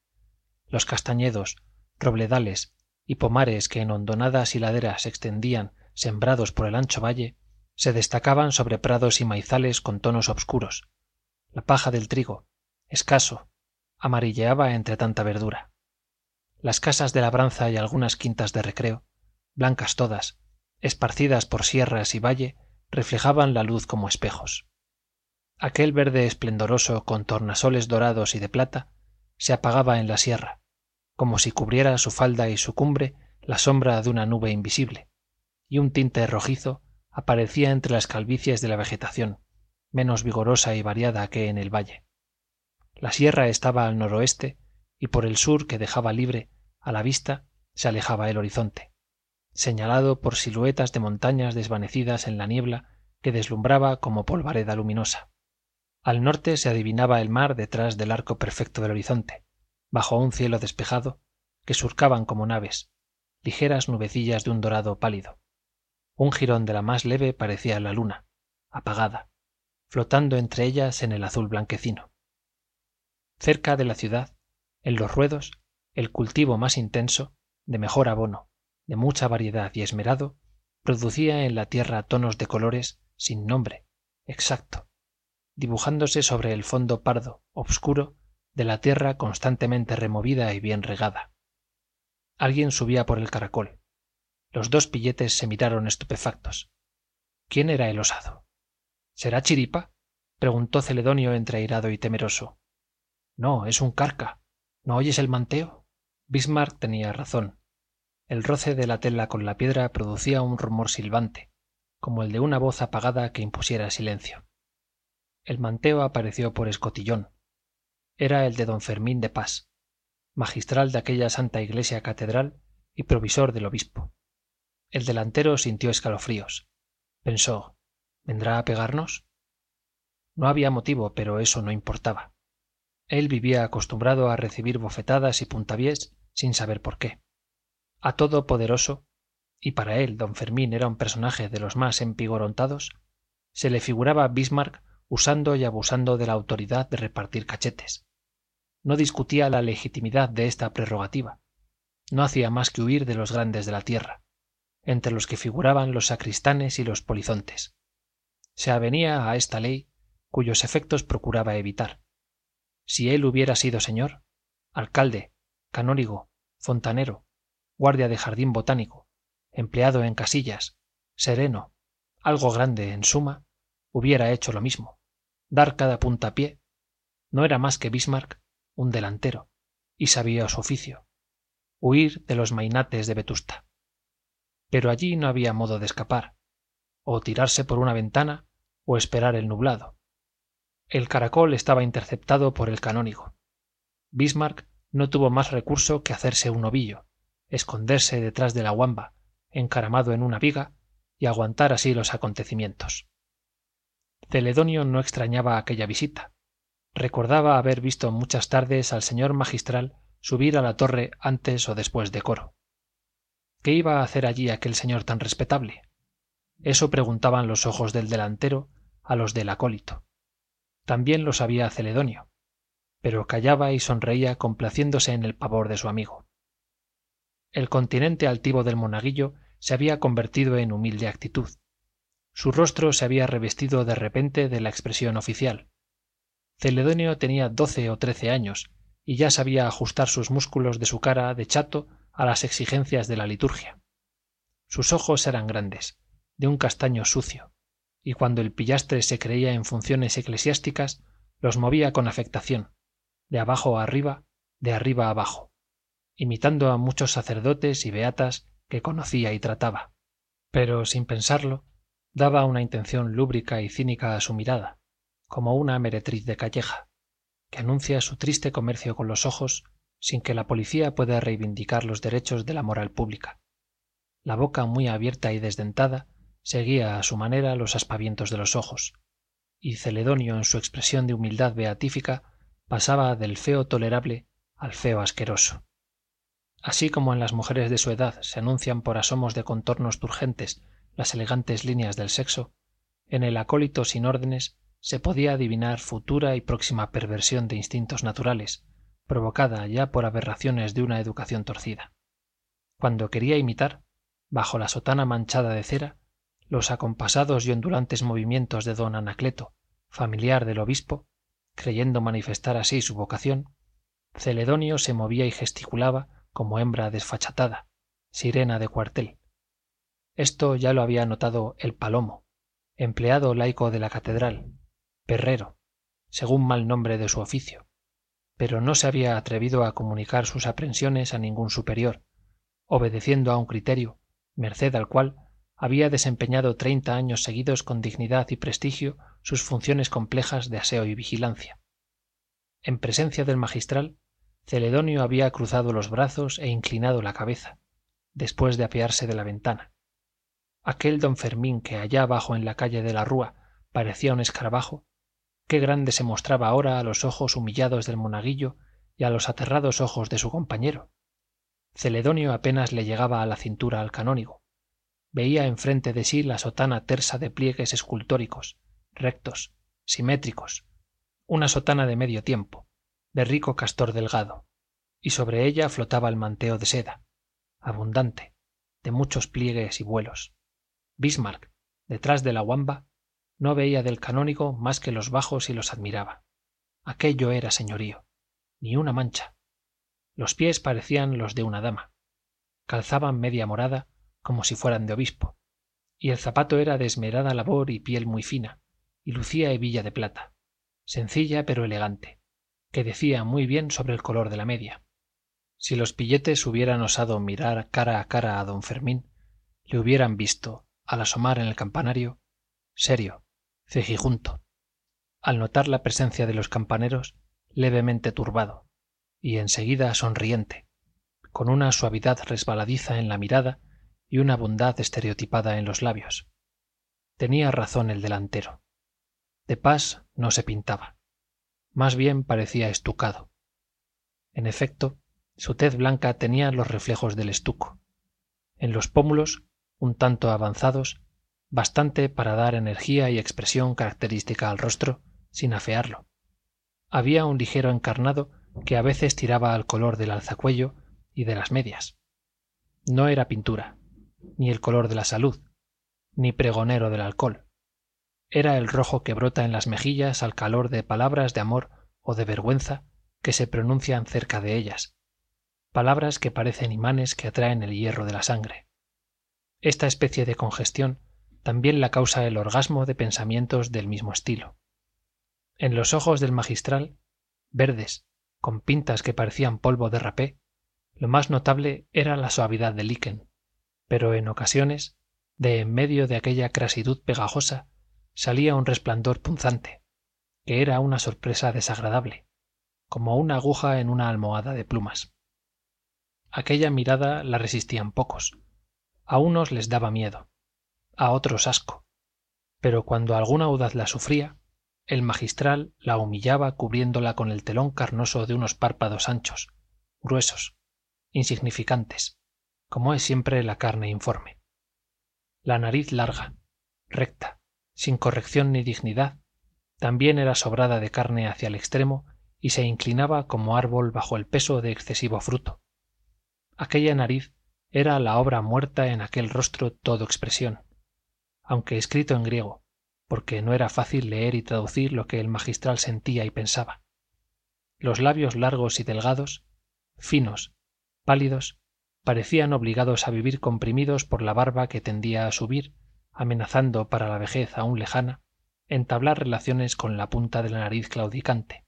Speaker 1: Los castañedos robledales y pomares que en hondonadas y laderas extendían sembrados por el ancho valle se destacaban sobre prados y maizales con tonos obscuros. La paja del trigo escaso amarilleaba entre tanta verdura. Las casas de labranza y algunas quintas de recreo blancas todas esparcidas por sierras y valle reflejaban la luz como espejos. Aquel verde esplendoroso con tornasoles dorados y de plata se apagaba en la sierra como si cubriera su falda y su cumbre la sombra de una nube invisible y un tinte rojizo aparecía entre las calvicies de la vegetación menos vigorosa y variada que en el valle. La sierra estaba al noroeste y por el sur que dejaba libre a la vista se alejaba el horizonte señalado por siluetas de montañas desvanecidas en la niebla que deslumbraba como polvareda luminosa. Al norte se adivinaba el mar detrás del arco perfecto del horizonte bajo un cielo despejado que surcaban como naves ligeras nubecillas de un dorado pálido un jirón de la más leve parecía la luna apagada flotando entre ellas en el azul blanquecino. Cerca de la ciudad en los ruedos el cultivo más intenso de mejor abono de mucha variedad y esmerado producía en la tierra tonos de colores sin nombre exacto dibujándose sobre el fondo pardo obscuro de la tierra constantemente removida y bien regada. Alguien subía por el caracol los dos pilletes se miraron estupefactos. Quién era el osado será chiripa preguntó celedonio entre airado y temeroso. No es un carca. No oyes el manteo bismarck tenía razón. El roce de la tela con la piedra producía un rumor silbante como el de una voz apagada que impusiera silencio. El manteo apareció por escotillón. Era el de don fermín de pas magistral de aquella santa iglesia catedral y provisor del obispo el delantero sintió escalofríos. Pensó vendrá a pegarnos no había motivo pero eso no importaba. Él vivía acostumbrado a recibir bofetadas y puntapiés sin saber por qué. A todo poderoso y para él don fermín era un personaje de los más empigorontados se le figuraba bismarck usando y abusando de la autoridad de repartir cachetes. No discutía la legitimidad de esta prerrogativa. No hacía más que huir de los grandes de la tierra entre los que figuraban los sacristanes y los polizontes. Se avenía a esta ley cuyos efectos procuraba evitar. Si él hubiera sido señor alcalde canónigo fontanero guardia de jardín botánico empleado en casillas sereno algo grande en suma hubiera hecho lo mismo. Dar cada puntapié no era más que bismarck un delantero y sabía su oficio huir de los mainates de vetusta pero allí no había modo de escapar o tirarse por una ventana o esperar el nublado. El caracol estaba interceptado por el canónigo. Bismarck no tuvo más recurso que hacerse un ovillo esconderse detrás de la guamba encaramado en una viga y aguantar así los acontecimientos. Celedonio no extrañaba aquella visita. Recordaba haber visto muchas tardes al señor magistral subir a la torre antes o después de coro qué iba a hacer allí aquel señor tan respetable eso preguntaban los ojos del delantero a los del acólito. También lo sabía celedonio pero callaba y sonreía complaciéndose en el pavor de su amigo. El continente altivo del monaguillo se había convertido en humilde actitud. Su rostro se había revestido de repente de la expresión oficial. Celedonio tenía doce o trece años y ya sabía ajustar sus músculos de su cara de chato a las exigencias de la liturgia. Sus ojos eran grandes de un castaño sucio y cuando el pillastre se creía en funciones eclesiásticas los movía con afectación de abajo a arriba de arriba abajo imitando a muchos sacerdotes y beatas que conocía y trataba. Pero sin pensarlo daba una intención lúbrica y cínica a su mirada como una meretriz de calleja que anuncia su triste comercio con los ojos sin que la policía pueda reivindicar los derechos de la moral pública. La boca muy abierta y desdentada seguía a su manera los aspavientos de los ojos y celedonio en su expresión de humildad beatífica pasaba del feo tolerable al feo asqueroso. Así como en las mujeres de su edad se anuncian por asomos de contornos turgentes las elegantes líneas del sexo en el acólito sin órdenes se podía adivinar futura y próxima perversión de instintos naturales provocada ya por aberraciones de una educación torcida. Cuando quería imitar bajo la sotana manchada de cera los acompasados y ondulantes movimientos de don anacleto familiar del obispo creyendo manifestar así su vocación celedonio se movía y gesticulaba como hembra desfachatada sirena de cuartel. Esto ya lo había notado el palomo empleado laico de la catedral perrero según mal nombre de su oficio pero no se había atrevido a comunicar sus aprensiones a ningún superior. Obedeciendo a un criterio merced al cual había desempeñado treinta años seguidos con dignidad y prestigio sus funciones complejas de aseo y vigilancia. En presencia del magistral celedonio había cruzado los brazos e inclinado la cabeza después de apearse de la ventana. Aquel don fermín que allá abajo en la calle de la rúa parecía un escarabajo qué grande se mostraba ahora a los ojos humillados del monaguillo y a los aterrados ojos de su compañero. Celedonio apenas le llegaba a la cintura al canónigo. Veía enfrente de sí la sotana tersa de pliegues escultóricos rectos simétricos una sotana de medio tiempo de rico castor delgado y sobre ella flotaba el manteo de seda abundante de muchos pliegues y vuelos. Bismarck detrás de la guamba no veía del canónigo más que los bajos y los admiraba. Aquello era señorío ni una mancha. Los pies parecían los de una dama. Calzaban media morada como si fueran de obispo. Y el zapato era de esmerada labor y piel muy fina y lucía hebilla de plata. Sencilla pero elegante que decía muy bien sobre el color de la media. Si los pilletes hubieran osado mirar cara a cara a don fermín le hubieran visto al asomar en el campanario serio cejijunto al notar la presencia de los campaneros levemente turbado y en seguida sonriente con una suavidad resbaladiza en la mirada y una bondad estereotipada en los labios. Tenía razón el delantero. De pas no se pintaba más bien parecía estucado. En efecto su tez blanca tenía los reflejos del estuco en los pómulos un tanto avanzados bastante para dar energía y expresión característica al rostro sin afearlo. Había un ligero encarnado que a veces tiraba al color del alzacuello y de las medias. No era pintura ni el color de la salud ni pregonero del alcohol. Era el rojo que brota en las mejillas al calor de palabras de amor o de vergüenza que se pronuncian cerca de ellas palabras que parecen imanes que atraen el hierro de la sangre. Esta especie de congestión también la causa el orgasmo de pensamientos del mismo estilo. En los ojos del magistral verdes con pintas que parecían polvo de rapé lo más notable era la suavidad del liquen pero en ocasiones de en medio de aquella crasitud pegajosa salía un resplandor punzante que era una sorpresa desagradable como una aguja en una almohada de plumas. Aquella mirada la resistían pocos a unos les daba miedo a otros asco. Pero cuando algún audaz la sufría el magistral la humillaba cubriéndola con el telón carnoso de unos párpados anchos gruesos insignificantes como es siempre la carne informe. La nariz larga recta sin corrección ni dignidad también era sobrada de carne hacia el extremo y se inclinaba como árbol bajo el peso de excesivo fruto. Aquella nariz era la obra muerta en aquel rostro todo expresión aunque escrito en griego porque no era fácil leer y traducir lo que el magistral sentía y pensaba. Los labios largos y delgados finos pálidos parecían obligados a vivir comprimidos por la barba que tendía a subir amenazando para la vejez aún lejana entablar relaciones con la punta de la nariz claudicante.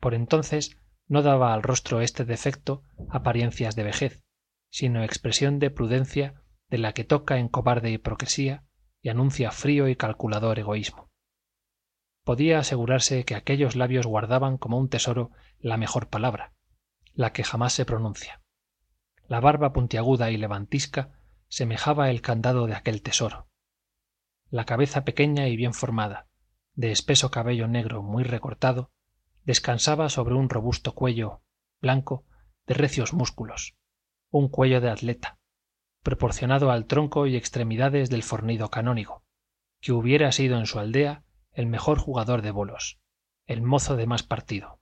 Speaker 1: Por entonces no daba al rostro este defecto apariencias de vejez sino expresión de prudencia de la que toca en cobarde hipocresía y anuncia frío y calculador egoísmo. Podía asegurarse que aquellos labios guardaban como un tesoro la mejor palabra la que jamás se pronuncia. La barba puntiaguda y levantisca semejaba el candado de aquel tesoro. La cabeza pequeña y bien formada de espeso cabello negro muy recortado descansaba sobre un robusto cuello blanco de recios músculos un cuello de atleta proporcionado al tronco y extremidades del fornido canónigo. Que hubiera sido en su aldea el mejor jugador de bolos el mozo de más partido.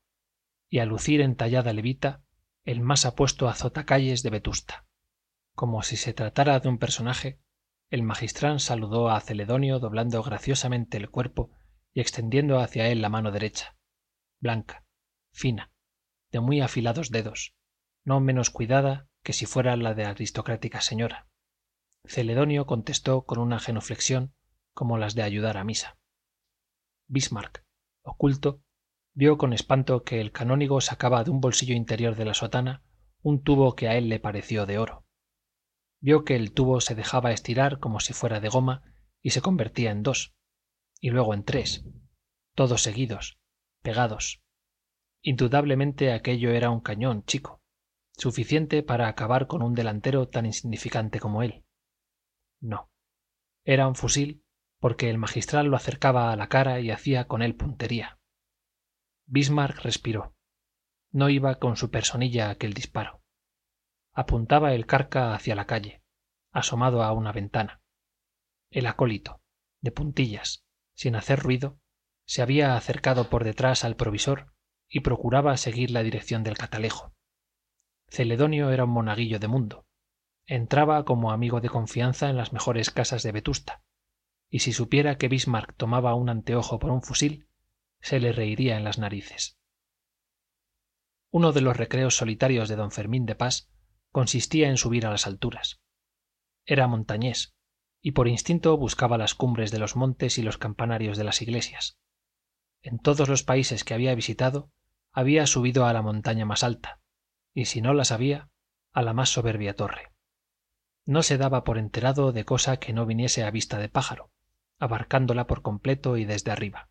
Speaker 1: Y a lucir entallada levita el más apuesto azotacalles de vetusta. Como si se tratara de un personaje el magistral saludó a celedonio doblando graciosamente el cuerpo y extendiendo hacia él la mano derecha. Blanca fina de muy afilados dedos no menos cuidada que si fuera la de aristocrática señora. Celedonio contestó con una genuflexión como las de ayudar a misa. Bismarck oculto vio con espanto que el canónigo sacaba de un bolsillo interior de la sotana un tubo que a él le pareció de oro. Vio que el tubo se dejaba estirar como si fuera de goma y se convertía en dos y luego en tres todos seguidos pegados. Indudablemente aquello era un cañón chico suficiente para acabar con un delantero tan insignificante como él. No. Era un fusil porque el magistral lo acercaba a la cara y hacía con él puntería. Bismarck respiró. No iba con su personilla aquel disparo. Apuntaba el carca hacia la calle asomado a una ventana. El acólito de puntillas sin hacer ruido se había acercado por detrás al provisor y procuraba seguir la dirección del catalejo celedonio era un monaguillo de mundo. Entraba como amigo de confianza en las mejores casas de vetusta y si supiera que bismarck tomaba un anteojo por un fusil se le reiría en las narices. Uno de los recreos solitarios de don fermín de pas consistía en subir a las alturas. Era montañés y por instinto buscaba las cumbres de los montes y los campanarios de las iglesias. En todos los países que había visitado había subido a la montaña más alta y si no las había a la más soberbia torre. No se daba por enterado de cosa que no viniese a vista de pájaro abarcándola por completo y desde arriba.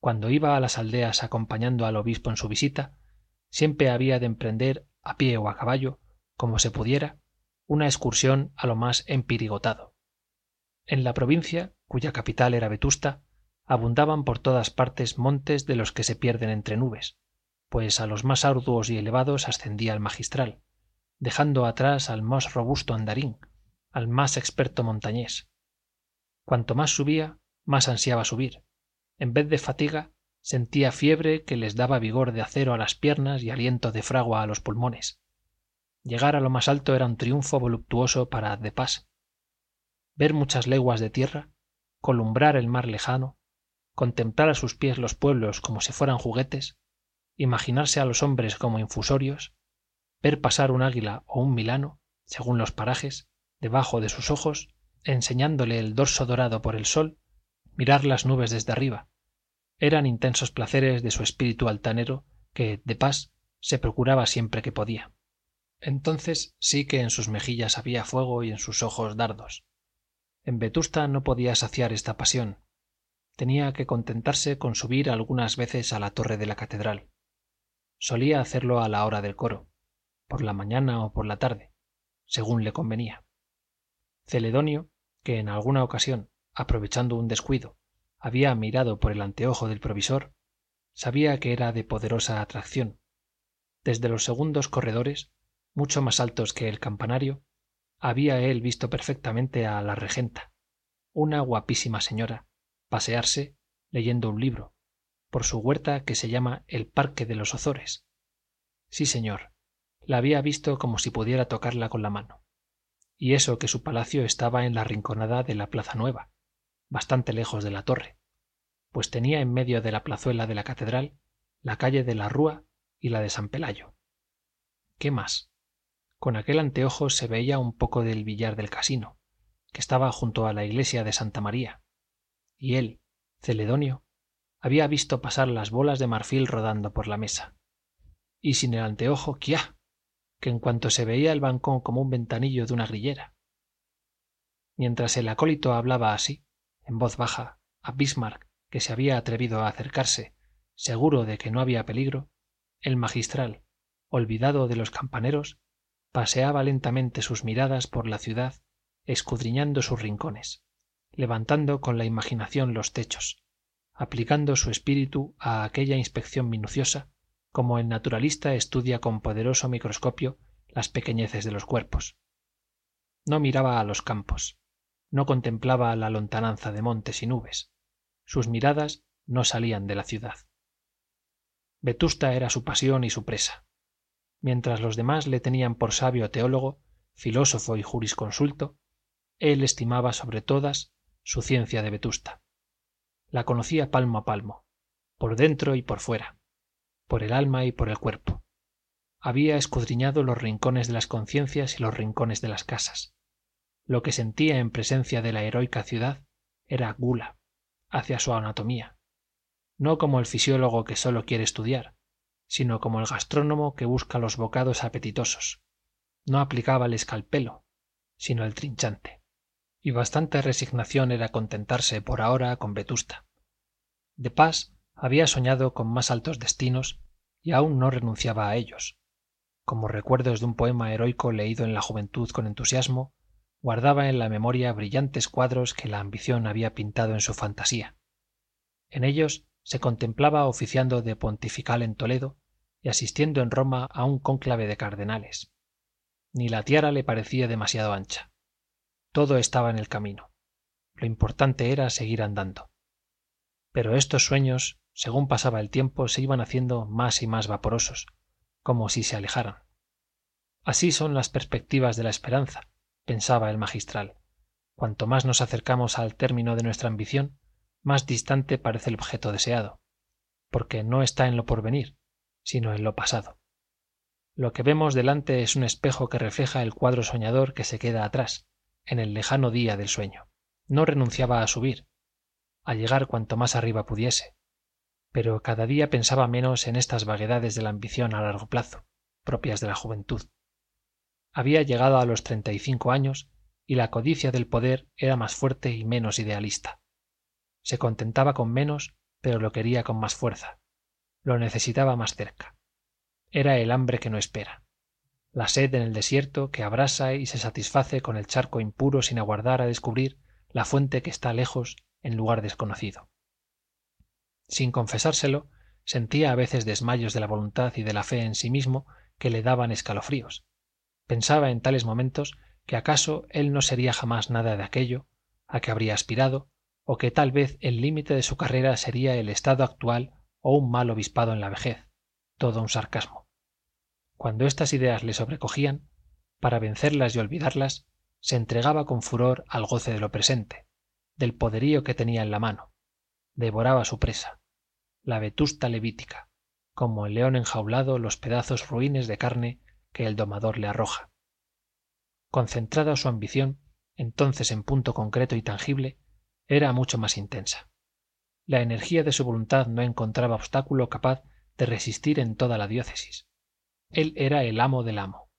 Speaker 1: Cuando iba a las aldeas acompañando al obispo en su visita siempre había de emprender a pie o a caballo como se pudiera una excursión a lo más empirigotado. En la provincia cuya capital era vetusta abundaban por todas partes montes de los que se pierden entre nubes pues a los más arduos y elevados ascendía el magistral dejando atrás al más robusto andarín al más experto montañés. Cuanto más subía más ansiaba subir. En vez de fatiga sentía fiebre que les daba vigor de acero a las piernas y aliento de fragua a los pulmones. Llegar a lo más alto era un triunfo voluptuoso para de pas. Ver muchas leguas de tierra columbrar el mar lejano contemplar a sus pies los pueblos como si fueran juguetes imaginarse a los hombres como infusorios ver pasar un águila o un milano según los parajes debajo de sus ojos enseñándole el dorso dorado por el sol mirar las nubes desde arriba. Eran intensos placeres de su espíritu altanero que de pas se procuraba siempre que podía. Entonces sí que en sus mejillas había fuego y en sus ojos dardos. En vetusta no podía saciar esta pasión. Tenía que contentarse con subir algunas veces a la torre de la catedral solía hacerlo a la hora del coro por la mañana o por la tarde según le convenía. Celedonio que en alguna ocasión aprovechando un descuido había mirado por el anteojo del provisor sabía que era de poderosa atracción. Desde los segundos corredores mucho más altos que el campanario había él visto perfectamente a la regenta una guapísima señora pasearse leyendo un libro por su huerta que se llama el parque de los ozores. Sí señor la había visto como si pudiera tocarla con la mano. Y eso que su palacio estaba en la rinconada de la plaza nueva bastante lejos de la torre pues tenía en medio de la plazuela de la catedral la calle de la rúa y la de san pelayo. Qué más con aquel anteojo se veía un poco del billar del casino que estaba junto a la iglesia de santa maría y él celedonio había visto pasar las bolas de marfil rodando por la mesa. Y sin el anteojo quiá que en cuanto se veía el balcón como un ventanillo de una grillera. Mientras el acólito hablaba así en voz baja a bismarck que se había atrevido a acercarse seguro de que no había peligro el magistral olvidado de los campaneros paseaba lentamente sus miradas por la ciudad escudriñando sus rincones levantando con la imaginación los techos aplicando su espíritu a aquella inspección minuciosa como el naturalista estudia con poderoso microscopio las pequeñeces de los cuerpos. No miraba a los campos no contemplaba la lontananza de montes y nubes. Sus miradas no salían de la ciudad. Vetusta era su pasión y su presa. Mientras los demás le tenían por sabio teólogo filósofo y jurisconsulto él estimaba sobre todas su ciencia de vetusta la conocía palmo a palmo por dentro y por fuera por el alma y por el cuerpo. Había escudriñado los rincones de las conciencias y los rincones de las casas. Lo que sentía en presencia de la heroica ciudad era gula hacia su anatomía. No como el fisiólogo que sólo quiere estudiar sino como el gastrónomo que busca los bocados apetitosos. No aplicaba el escalpelo sino el trinchante y bastante resignación era contentarse por ahora con vetusta. De pas había soñado con más altos destinos y aún no renunciaba a ellos. Como recuerdos de un poema heroico leído en la juventud con entusiasmo guardaba en la memoria brillantes cuadros que la ambición había pintado en su fantasía. En ellos se contemplaba oficiando de pontifical en toledo y asistiendo en roma a un cónclave de cardenales. Ni la tiara le parecía demasiado ancha todo estaba en el camino. Lo importante era seguir andando. Pero estos sueños según pasaba el tiempo se iban haciendo más y más vaporosos como si se alejaran. Así son las perspectivas de la esperanza pensaba el magistral. Cuanto más nos acercamos al término de nuestra ambición más distante parece el objeto deseado porque no está en lo porvenir sino en lo pasado. Lo que vemos delante es un espejo que refleja el cuadro soñador que se queda atrás en el lejano día del sueño. No renunciaba a subir a llegar cuanto más arriba pudiese pero cada día pensaba menos en estas vaguedades de la ambición a largo plazo propias de la juventud. Había llegado a los treinta y cinco años y la codicia del poder era más fuerte y menos idealista. Se contentaba con menos pero lo quería con más fuerza. Lo necesitaba más cerca. Era el hambre que no espera la sed en el desierto que abrasa y se satisface con el charco impuro sin aguardar a descubrir la fuente que está lejos en lugar desconocido. Sin confesárselo sentía a veces desmayos de la voluntad y de la fe en sí mismo que le daban escalofríos. Pensaba en tales momentos que acaso él no sería jamás nada de aquello a que habría aspirado o que tal vez el límite de su carrera sería el estado actual o un mal obispado en la vejez. Todo un sarcasmo cuando estas ideas le sobrecogían para vencerlas y olvidarlas se entregaba con furor al goce de lo presente del poderío que tenía en la mano. Devoraba su presa la vetusta levítica como el león enjaulado los pedazos ruines de carne que el domador le arroja. Concentrada su ambición entonces en punto concreto y tangible era mucho más intensa. La energía de su voluntad no encontraba obstáculo capaz de resistir en toda la diócesis él era el amo del amo.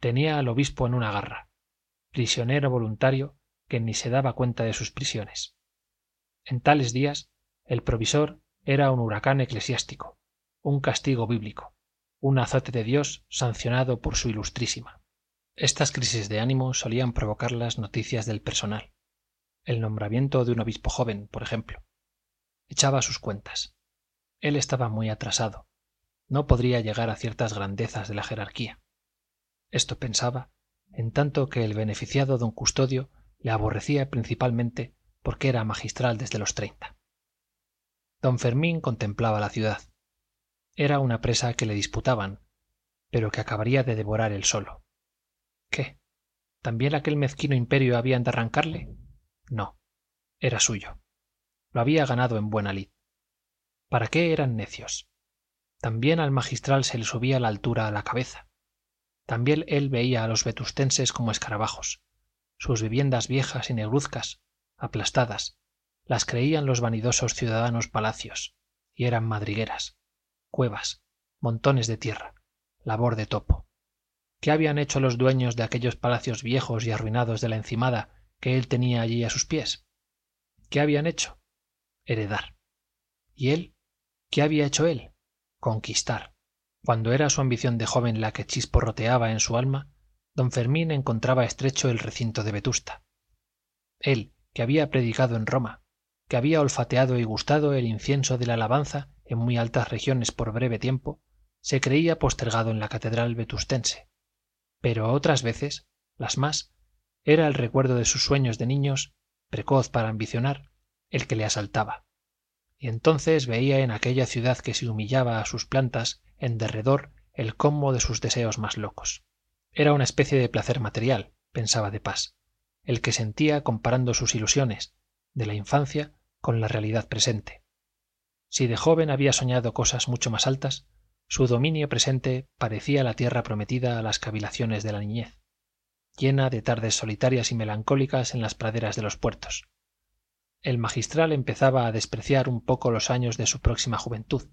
Speaker 1: Tenía al obispo en una garra prisionero voluntario que ni se daba cuenta de sus prisiones. En tales días el provisor era un huracán eclesiástico un castigo bíblico un azote de dios sancionado por su ilustrísima. Estas crisis de ánimo solían provocar las noticias del personal. El nombramiento de un obispo joven por ejemplo echaba sus cuentas. Él estaba muy atrasado no podría llegar a ciertas grandezas de la jerarquía. Esto pensaba en tanto que el beneficiado don custodio le aborrecía principalmente porque era magistral desde los treinta. Don fermín contemplaba la ciudad. Era una presa que le disputaban pero que acabaría de devorar él solo. Qué también aquel mezquino imperio habían de arrancarle no era suyo. Lo había ganado en buena lid. Para qué eran necios también al magistral se le subía la altura a la cabeza. También él veía a los vetustenses como escarabajos sus viviendas viejas y negruzcas aplastadas. Las creían los vanidosos ciudadanos palacios y eran madrigueras cuevas montones de tierra labor de topo. Qué habían hecho los dueños de aquellos palacios viejos y arruinados de la encimada que él tenía allí a sus pies qué habían hecho heredar. Y él qué había hecho él conquistar. Cuando era su ambición de joven la que chisporroteaba en su alma don fermín encontraba estrecho el recinto de vetusta. Él que había predicado en roma que había olfateado y gustado el incienso de la alabanza en muy altas regiones por breve tiempo se creía postergado en la catedral vetustense. Pero otras veces las más era el recuerdo de sus sueños de niños precoz para ambicionar el que le asaltaba entonces veía en aquella ciudad que se humillaba a sus plantas en derredor el colmo de sus deseos más locos. Era una especie de placer material pensaba de pas el que sentía comparando sus ilusiones de la infancia con la realidad presente. Si de joven había soñado cosas mucho más altas su dominio presente parecía la tierra prometida a las cavilaciones de la niñez llena de tardes solitarias y melancólicas en las praderas de los puertos el magistral empezaba a despreciar un poco los años de su próxima juventud.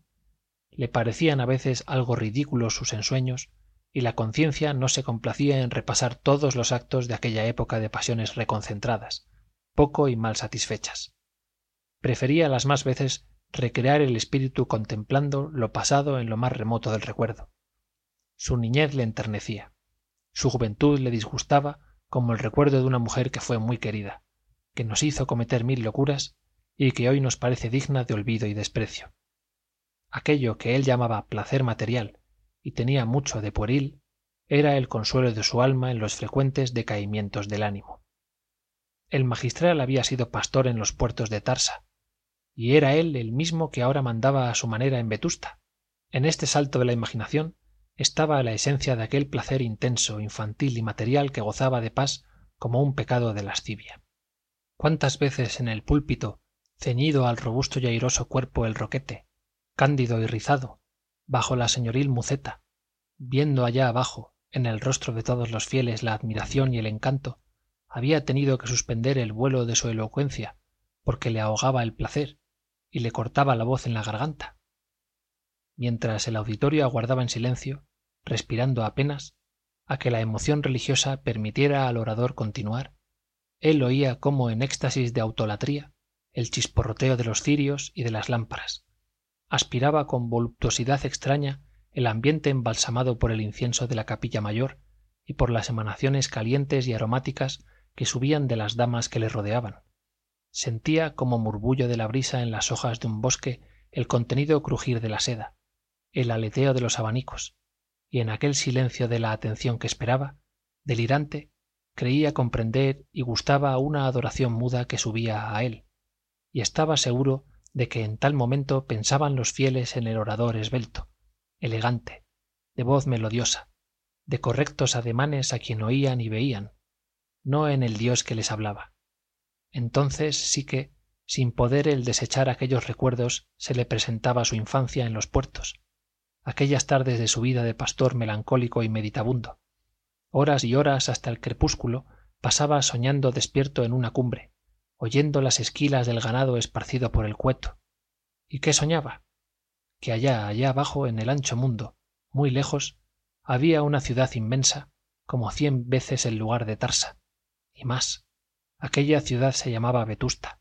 Speaker 1: Le parecían a veces algo ridículos sus ensueños y la conciencia no se complacía en repasar todos los actos de aquella época de pasiones reconcentradas poco y mal satisfechas. Prefería las más veces recrear el espíritu contemplando lo pasado en lo más remoto del recuerdo. Su niñez le enternecía su juventud le disgustaba como el recuerdo de una mujer que fue muy querida que nos hizo cometer mil locuras y que hoy nos parece digna de olvido y desprecio. Aquello que él llamaba placer material y tenía mucho de pueril era el consuelo de su alma en los frecuentes decaimientos del ánimo. El magistral había sido pastor en los puertos de tarsa y era él el mismo que ahora mandaba a su manera en vetusta. En este salto de la imaginación estaba la esencia de aquel placer intenso infantil y material que gozaba de pas como un pecado de lascivia cuántas veces en el púlpito ceñido al robusto y airoso cuerpo el roquete cándido y rizado bajo la señoril muceta viendo allá abajo en el rostro de todos los fieles la admiración y el encanto había tenido que suspender el vuelo de su elocuencia porque le ahogaba el placer y le cortaba la voz en la garganta mientras el auditorio aguardaba en silencio respirando apenas a que la emoción religiosa permitiera al orador continuar él oía como en éxtasis de autolatría el chisporroteo de los cirios y de las lámparas. Aspiraba con voluptuosidad extraña el ambiente embalsamado por el incienso de la capilla mayor y por las emanaciones calientes y aromáticas que subían de las damas que le rodeaban. Sentía como murmullo de la brisa en las hojas de un bosque el contenido crujir de la seda el aleteo de los abanicos y en aquel silencio de la atención que esperaba delirante creía comprender y gustaba una adoración muda que subía a él y estaba seguro de que en tal momento pensaban los fieles en el orador esbelto elegante de voz melodiosa de correctos ademanes a quien oían y veían no en el dios que les hablaba. Entonces sí que sin poder él desechar aquellos recuerdos se le presentaba su infancia en los puertos aquellas tardes de su vida de pastor melancólico y meditabundo horas y horas hasta el crepúsculo pasaba soñando despierto en una cumbre oyendo las esquilas del ganado esparcido por el cueto. Y qué soñaba que allá allá abajo en el ancho mundo muy lejos había una ciudad inmensa como cien veces el lugar de tarsa. Y más aquella ciudad se llamaba vetusta.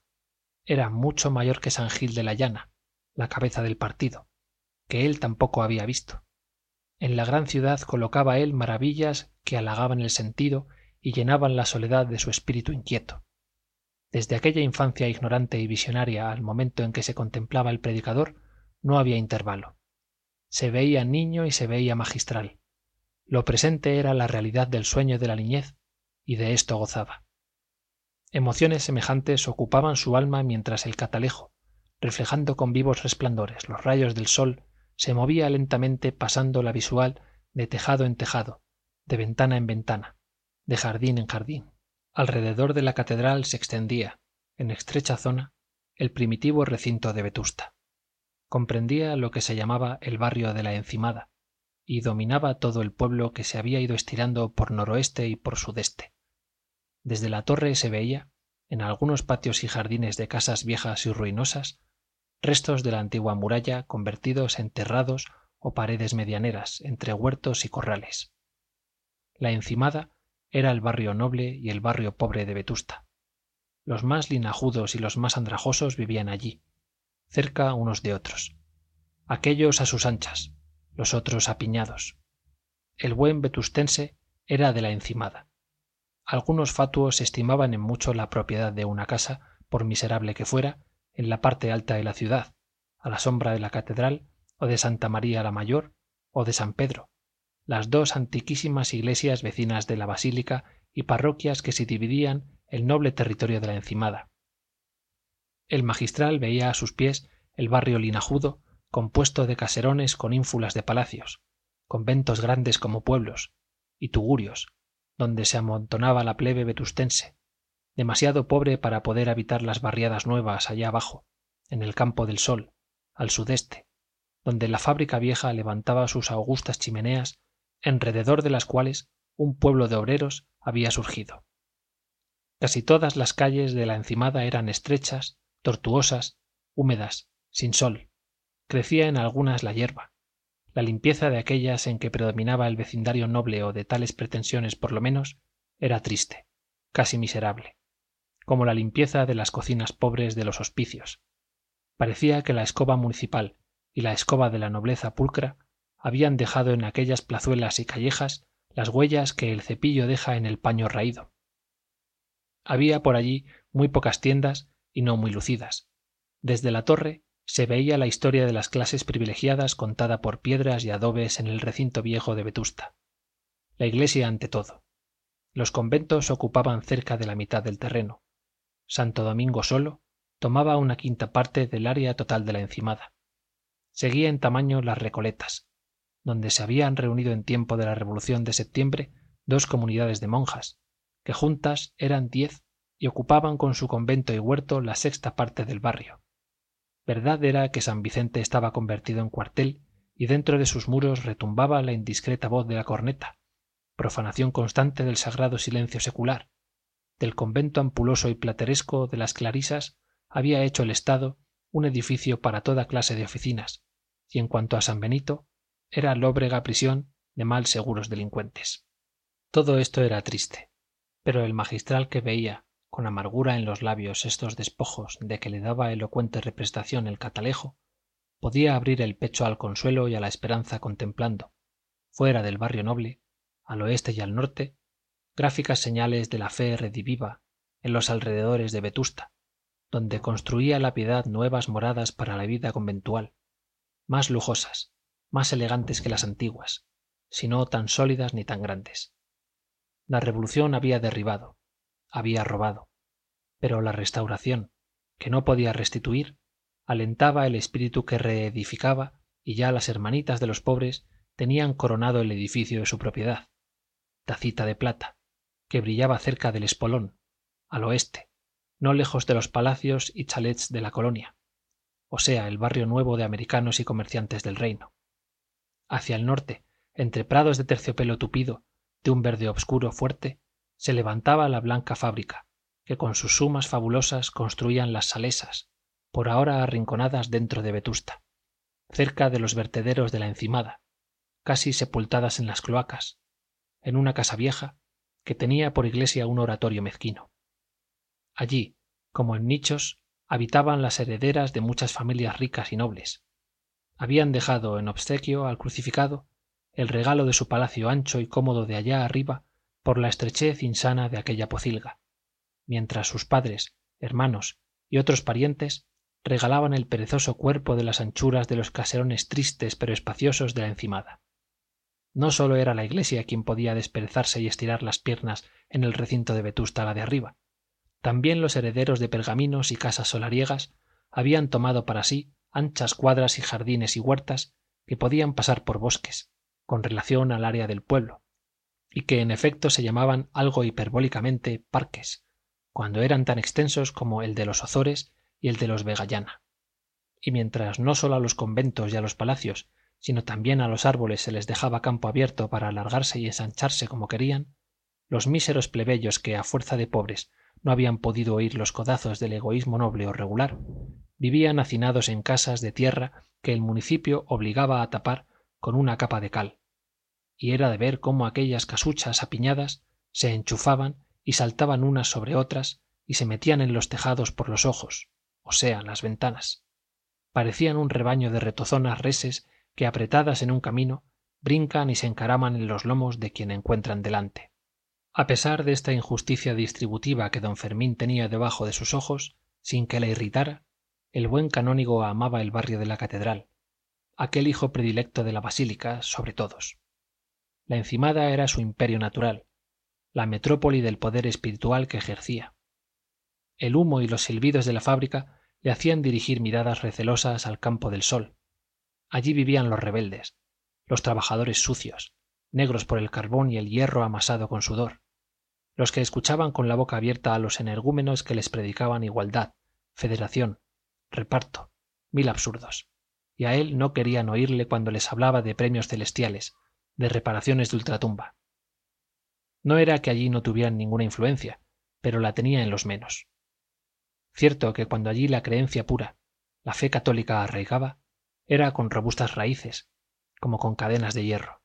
Speaker 1: Era mucho mayor que san gil de la llana la cabeza del partido que él tampoco había visto en la gran ciudad colocaba él maravillas que halagaban el sentido y llenaban la soledad de su espíritu inquieto. Desde aquella infancia ignorante y visionaria al momento en que se contemplaba el predicador no había intervalo. Se veía niño y se veía magistral. Lo presente era la realidad del sueño de la niñez y de esto gozaba. Emociones semejantes ocupaban su alma mientras el catalejo reflejando con vivos resplandores los rayos del sol se movía lentamente pasando la visual de tejado en tejado de ventana en ventana de jardín en jardín. Alrededor de la catedral se extendía en estrecha zona el primitivo recinto de vetusta. Comprendía lo que se llamaba el barrio de la encimada y dominaba todo el pueblo que se había ido estirando por noroeste y por sudeste. Desde la torre se veía en algunos patios y jardines de casas viejas y ruinosas restos de la antigua muralla convertidos en terrados o paredes medianeras entre huertos y corrales. La encimada era el barrio noble y el barrio pobre de vetusta. Los más linajudos y los más andrajosos vivían allí cerca unos de otros aquéllos a sus anchas los otros apiñados. El buen vetustense era de la encimada. Algunos fatuos estimaban en mucho la propiedad de una casa por miserable que fuera en la parte alta de la ciudad a la sombra de la catedral o de santa maría la mayor o de san pedro las dos antiquísimas iglesias vecinas de la basílica y parroquias que se dividían el noble territorio de la encimada. El magistral veía a sus pies el barrio linajudo compuesto de caserones con ínfulas de palacios conventos grandes como pueblos y tugurios donde se amontonaba la plebe vetustense demasiado pobre para poder habitar las barriadas nuevas allá abajo en el campo del sol al sudeste donde la fábrica vieja levantaba sus augustas chimeneas enrededor de las cuales un pueblo de obreros había surgido. Casi todas las calles de la encimada eran estrechas tortuosas húmedas sin sol. Crecía en algunas la hierba la limpieza de aquellas en que predominaba el vecindario noble o de tales pretensiones por lo menos era triste casi miserable como la limpieza de las cocinas pobres de los hospicios. Parecía que la escoba municipal y la escoba de la nobleza pulcra habían dejado en aquellas plazuelas y callejas las huellas que el cepillo deja en el paño raído. Había por allí muy pocas tiendas y no muy lucidas. Desde la torre se veía la historia de las clases privilegiadas contada por piedras y adobes en el recinto viejo de vetusta. La iglesia ante todo. Los conventos ocupaban cerca de la mitad del terreno santo domingo solo tomaba una quinta parte del área total de la encimada. Seguía en tamaño las recoletas donde se habían reunido en tiempo de la revolución de septiembre dos comunidades de monjas que juntas eran diez y ocupaban con su convento y huerto la sexta parte del barrio. Verdad era que san vicente estaba convertido en cuartel y dentro de sus muros retumbaba la indiscreta voz de la corneta profanación constante del sagrado silencio secular del convento ampuloso y plateresco de las clarisas había hecho el estado un edificio para toda clase de oficinas y en cuanto a san benito era lóbrega prisión de mal seguros delincuentes. Todo esto era triste pero el magistral que veía con amargura en los labios estos despojos de que le daba elocuente representación el catalejo podía abrir el pecho al consuelo y a la esperanza contemplando fuera del barrio noble al oeste y al norte gráficas señales de la fe rediviva en los alrededores de vetusta donde construía la piedad nuevas moradas para la vida conventual más lujosas más elegantes que las antiguas si no tan sólidas ni tan grandes. La revolución había derribado había robado pero la restauración que no podía restituir alentaba el espíritu que reedificaba y ya las hermanitas de los pobres tenían coronado el edificio de su propiedad tacita de plata que brillaba cerca del espolón al oeste no lejos de los palacios y chalets de la colonia o sea el barrio nuevo de americanos y comerciantes del reino. Hacia el norte entre prados de terciopelo tupido de un verde obscuro fuerte se levantaba la blanca fábrica que con sus sumas fabulosas construían las salesas por ahora arrinconadas dentro de vetusta cerca de los vertederos de la encimada casi sepultadas en las cloacas en una casa vieja que tenía por iglesia un oratorio mezquino. Allí como en nichos habitaban las herederas de muchas familias ricas y nobles. Habían dejado en obsequio al crucificado el regalo de su palacio ancho y cómodo de allá arriba por la estrechez insana de aquella pocilga mientras sus padres hermanos y otros parientes regalaban el perezoso cuerpo de las anchuras de los caserones tristes pero espaciosos de la encimada no sólo era la iglesia quien podía desperezarse y estirar las piernas en el recinto de vetusta la de arriba también los herederos de pergaminos y casas solariegas habían tomado para sí anchas cuadras y jardines y huertas que podían pasar por bosques con relación al área del pueblo y que en efecto se llamaban algo hiperbólicamente parques cuando eran tan extensos como el de los ozores y el de los vegallana. Y mientras no sólo a los conventos y a los palacios sino también a los árboles se les dejaba campo abierto para alargarse y ensancharse como querían los míseros plebeyos que a fuerza de pobres no habían podido oír los codazos del egoísmo noble o regular vivían hacinados en casas de tierra que el municipio obligaba a tapar con una capa de cal y era de ver cómo aquellas casuchas apiñadas se enchufaban y saltaban unas sobre otras y se metían en los tejados por los ojos o sea las ventanas. Parecían un rebaño de retozonas reses que apretadas en un camino brincan y se encaraman en los lomos de quien encuentran delante. A pesar de esta injusticia distributiva que don fermín tenía debajo de sus ojos sin que le irritara el buen canónigo amaba el barrio de la catedral aquel hijo predilecto de la basílica sobre todos. La encimada era su imperio natural la metrópoli del poder espiritual que ejercía. El humo y los silbidos de la fábrica le hacían dirigir miradas recelosas al campo del sol allí vivían los rebeldes los trabajadores sucios negros por el carbón y el hierro amasado con sudor los que escuchaban con la boca abierta a los energúmenos que les predicaban igualdad federación reparto mil absurdos y a él no querían oírle cuando les hablaba de premios celestiales de reparaciones de ultratumba. No era que allí no tuvieran ninguna influencia pero la tenía en los menos. Cierto que cuando allí la creencia pura la fe católica arraigaba era con robustas raíces como con cadenas de hierro.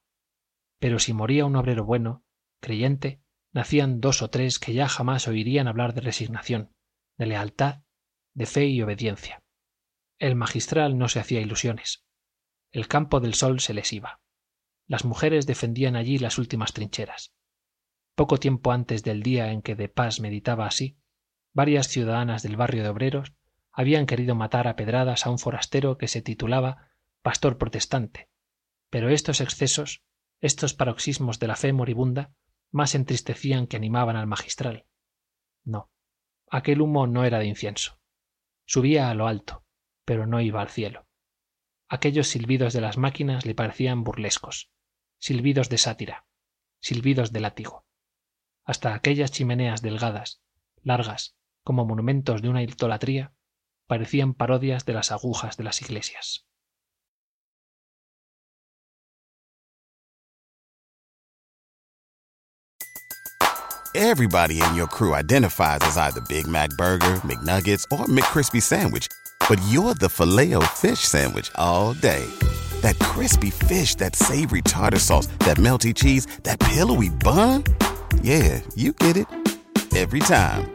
Speaker 1: Pero si moría un obrero bueno creyente nacían dos o tres que ya jamás oirían hablar de resignación de lealtad de fe y obediencia. El magistral no se hacía ilusiones. El campo del sol se les iba. Las mujeres defendían allí las últimas trincheras. Poco tiempo antes del día en que de pas meditaba así varias ciudadanas del barrio de obreros habían querido matar a pedradas a un forastero que se titulaba pastor protestante. Pero estos excesos estos paroxismos de la fe moribunda más entristecían que animaban al magistral. No aquel humo no era de incienso. Subía a lo alto pero no iba al cielo. Aquellos silbidos de las máquinas le parecían burlescos silbidos de sátira silbidos de látigo. Hasta aquellas chimeneas delgadas largas como monumentos de una idolatría, parecían parodias de las agujas de las iglesias.
Speaker 2: Everybody in your crew identifies as either Big Mac Burger, McNuggets, or McCrispy Sandwich, but you're the filet fish Sandwich all day. That crispy fish, that savory tartar sauce, that melty cheese, that pillowy bun. Yeah, you get it every time.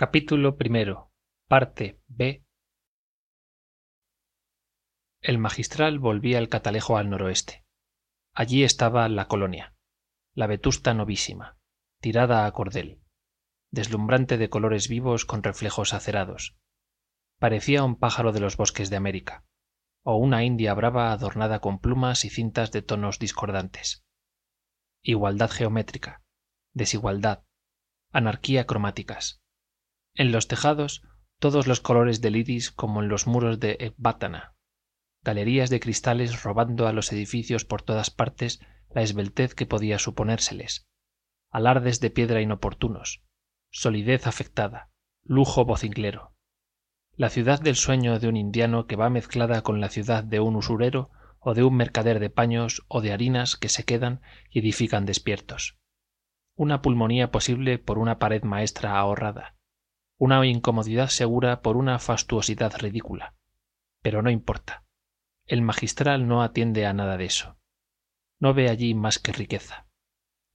Speaker 1: Capítulo primero. El magistral volvía el catalejo al noroeste. Allí estaba la colonia, la vetusta novísima, tirada a cordel, deslumbrante de colores vivos con reflejos acerados. Parecía un pájaro de los bosques de América, o una india brava adornada con plumas y cintas de tonos discordantes. Igualdad geométrica, desigualdad, anarquía cromáticas en los tejados todos los colores del iris como en los muros de ecbátana galerías de cristales robando a los edificios por todas partes la esbeltez que podía suponérseles. Alardes de piedra inoportunos. Solidez afectada. Lujo vocinglero la ciudad del sueño de un indiano que va mezclada con la ciudad de un usurero o de un mercader de paños o de harinas que se quedan y edifican despiertos. Una pulmonía posible por una pared maestra ahorrada una incomodidad segura por una fastuosidad ridícula. Pero no importa. El magistral no atiende a nada de eso. No ve allí más que riqueza.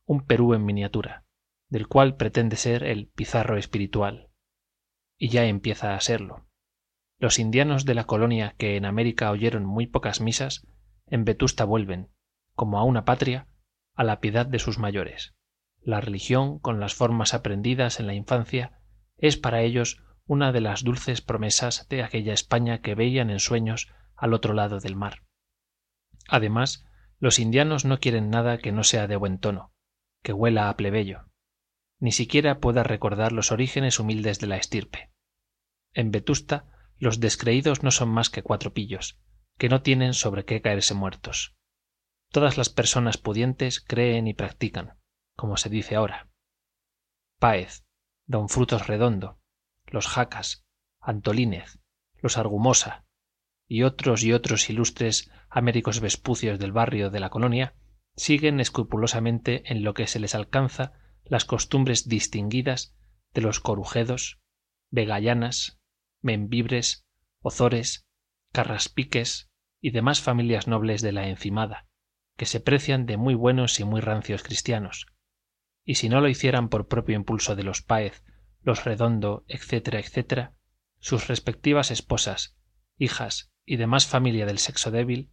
Speaker 1: Un perú en miniatura del cual pretende ser el pizarro espiritual. Y ya empieza a serlo. Los indianos de la colonia que en américa oyeron muy pocas misas en vetusta vuelven como a una patria a la piedad de sus mayores. La religión con las formas aprendidas en la infancia es para ellos una de las dulces promesas de aquella españa que veían en sueños al otro lado del mar. Además los indianos no quieren nada que no sea de buen tono que huela a plebeyo. Ni siquiera pueda recordar los orígenes humildes de la estirpe. En vetusta los descreídos no son más que cuatro pillos que no tienen sobre qué caerse muertos. Todas las personas pudientes creen y practican como se dice ahora. Páez don frutos redondo los jacas antolínez los argumosa y otros y otros ilustres américos vespucios del barrio de la colonia siguen escrupulosamente en lo que se les alcanza las costumbres distinguidas de los corujedos vegallanas membibres ozores carraspiques y demás familias nobles de la encimada que se precian de muy buenos y muy rancios cristianos y si no lo hicieran por propio impulso de los páez los redondo etc etc sus respectivas esposas hijas y demás familia del sexo débil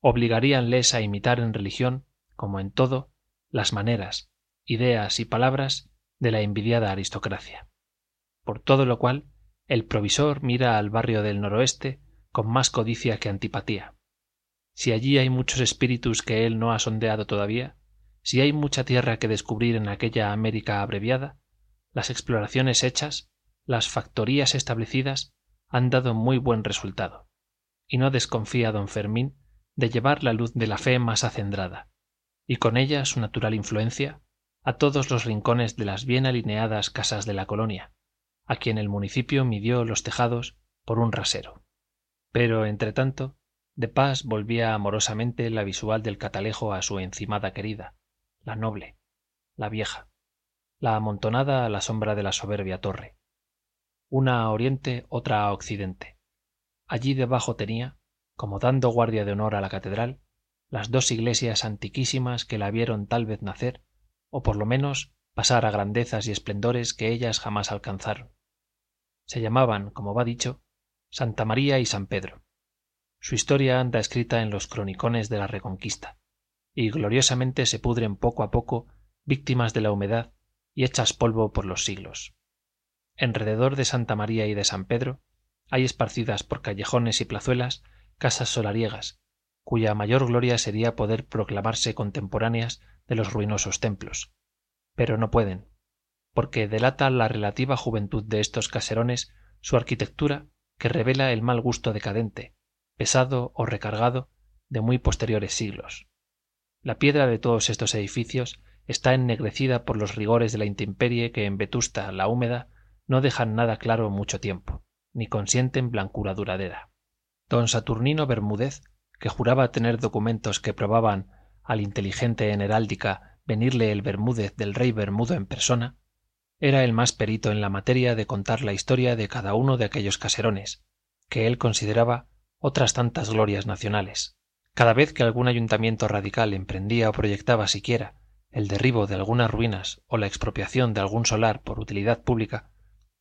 Speaker 1: obligaríanles a imitar en religión como en todo las maneras ideas y palabras de la envidiada aristocracia. Por todo lo cual el provisor mira al barrio del noroeste con más codicia que antipatía. Si allí hay muchos espíritus que él no ha sondeado todavía si hay mucha tierra que descubrir en aquella américa abreviada las exploraciones hechas las factorías establecidas han dado muy buen resultado y no desconfía don fermín de llevar la luz de la fe más acendrada y con ella su natural influencia a todos los rincones de las bien alineadas casas de la colonia a quien el municipio midió los tejados por un rasero. Pero entretanto de pas volvía amorosamente la visual del catalejo a su encimada querida la noble la vieja la amontonada a la sombra de la soberbia torre una a oriente otra a occidente. Allí debajo tenía como dando guardia de honor a la catedral las dos iglesias antiquísimas que la vieron tal vez nacer o por lo menos pasar a grandezas y esplendores que ellas jamás alcanzaron. Se llamaban como va dicho santa maría y san pedro. Su historia anda escrita en los cronicones de la reconquista y gloriosamente se pudren poco a poco víctimas de la humedad y hechas polvo por los siglos. Enrededor de santa maría y de san pedro hay esparcidas por callejones y plazuelas casas solariegas cuya mayor gloria sería poder proclamarse contemporáneas de los ruinosos templos. Pero no pueden porque delata la relativa juventud de estos caserones su arquitectura que revela el mal gusto decadente pesado o recargado de muy posteriores siglos la piedra de todos estos edificios está ennegrecida por los rigores de la intemperie que en vetusta la húmeda no dejan nada claro mucho tiempo ni consienten blancura duradera. Don saturnino bermúdez que juraba tener documentos que probaban al inteligente en heráldica venirle el bermúdez del rey bermudo en persona era el más perito en la materia de contar la historia de cada uno de aquellos caserones que él consideraba otras tantas glorias nacionales cada vez que algún ayuntamiento radical emprendía o proyectaba siquiera el derribo de algunas ruinas o la expropiación de algún solar por utilidad pública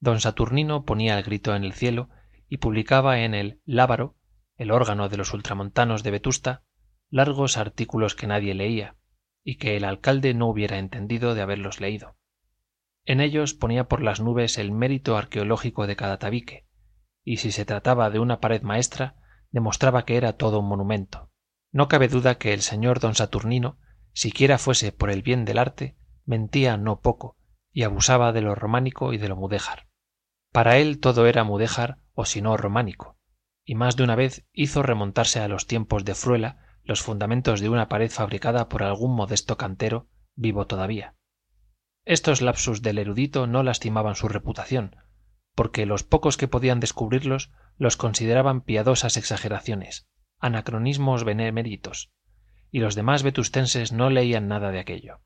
Speaker 1: don saturnino ponía el grito en el cielo y publicaba en el lábaro el órgano de los ultramontanos de vetusta largos artículos que nadie leía y que el alcalde no hubiera entendido de haberlos leído. En ellos ponía por las nubes el mérito arqueológico de cada tabique y si se trataba de una pared maestra demostraba que era todo un monumento no cabe duda que el señor don saturnino siquiera fuese por el bien del arte mentía no poco y abusaba de lo románico y de lo mudéjar. Para él todo era mudéjar o si no románico y más de una vez hizo remontarse a los tiempos de fruela los fundamentos de una pared fabricada por algún modesto cantero vivo todavía. Estos lapsus del erudito no lastimaban su reputación porque los pocos que podían descubrirlos los consideraban piadosas exageraciones anacronismos beneméritos y los demás vetustenses no leían nada de aquello.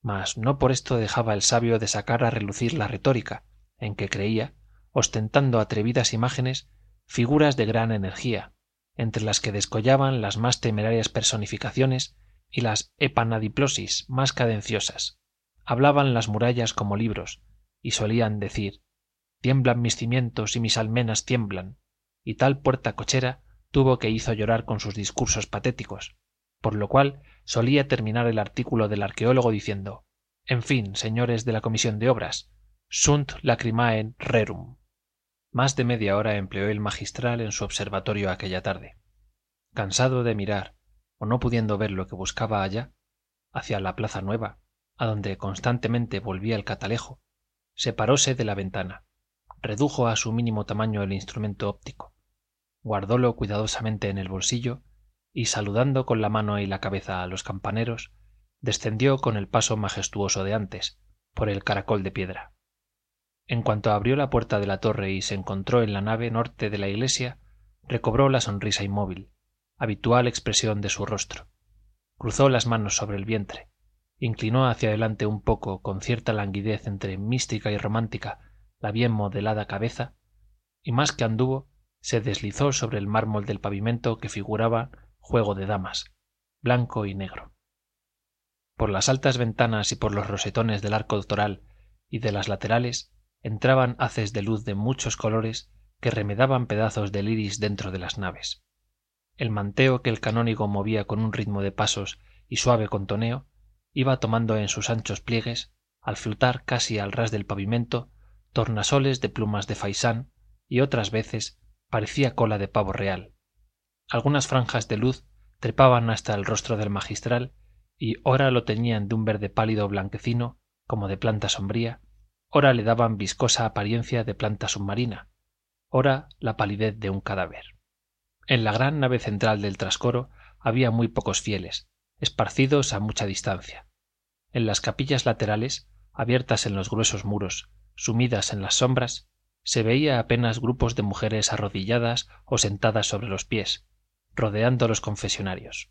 Speaker 1: Mas no por esto dejaba el sabio de sacar a relucir la retórica en que creía ostentando atrevidas imágenes figuras de gran energía entre las que descollaban las más temerarias personificaciones y las epanadiplosis más cadenciosas. Hablaban las murallas como libros y solían decir tiemblan mis cimientos y mis almenas tiemblan y tal puerta cochera tuvo que hizo llorar con sus discursos patéticos por lo cual solía terminar el artículo del arqueólogo diciendo en fin señores de la comisión de obras sunt lacrimae rerum más de media hora empleó el magistral en su observatorio aquella tarde. Cansado de mirar o no pudiendo ver lo que buscaba allá hacia la plaza nueva a donde constantemente volvía el catalejo separóse de la ventana redujo a su mínimo tamaño el instrumento óptico guardólo cuidadosamente en el bolsillo y saludando con la mano y la cabeza a los campaneros descendió con el paso majestuoso de antes por el caracol de piedra. En cuanto abrió la puerta de la torre y se encontró en la nave norte de la iglesia recobró la sonrisa inmóvil habitual expresión de su rostro. Cruzó las manos sobre el vientre inclinó hacia adelante un poco con cierta languidez entre mística y romántica la bien modelada cabeza y más que anduvo se deslizó sobre el mármol del pavimento que figuraba juego de damas blanco y negro. Por las altas ventanas y por los rosetones del arco toral y de las laterales entraban haces de luz de muchos colores que remedaban pedazos del iris dentro de las naves. El manteo que el canónigo movía con un ritmo de pasos y suave contoneo iba tomando en sus anchos pliegues al flotar casi al ras del pavimento tornasoles de plumas de faisán y otras veces parecía cola de pavo real. Algunas franjas de luz trepaban hasta el rostro del magistral y ora lo teñían de un verde pálido blanquecino como de planta sombría. Ora le daban viscosa apariencia de planta submarina. Ora la palidez de un cadáver. En la gran nave central del trascoro había muy pocos fieles esparcidos a mucha distancia. En las capillas laterales abiertas en los gruesos muros sumidas en las sombras se veía apenas grupos de mujeres arrodilladas o sentadas sobre los pies rodeando los confesionarios.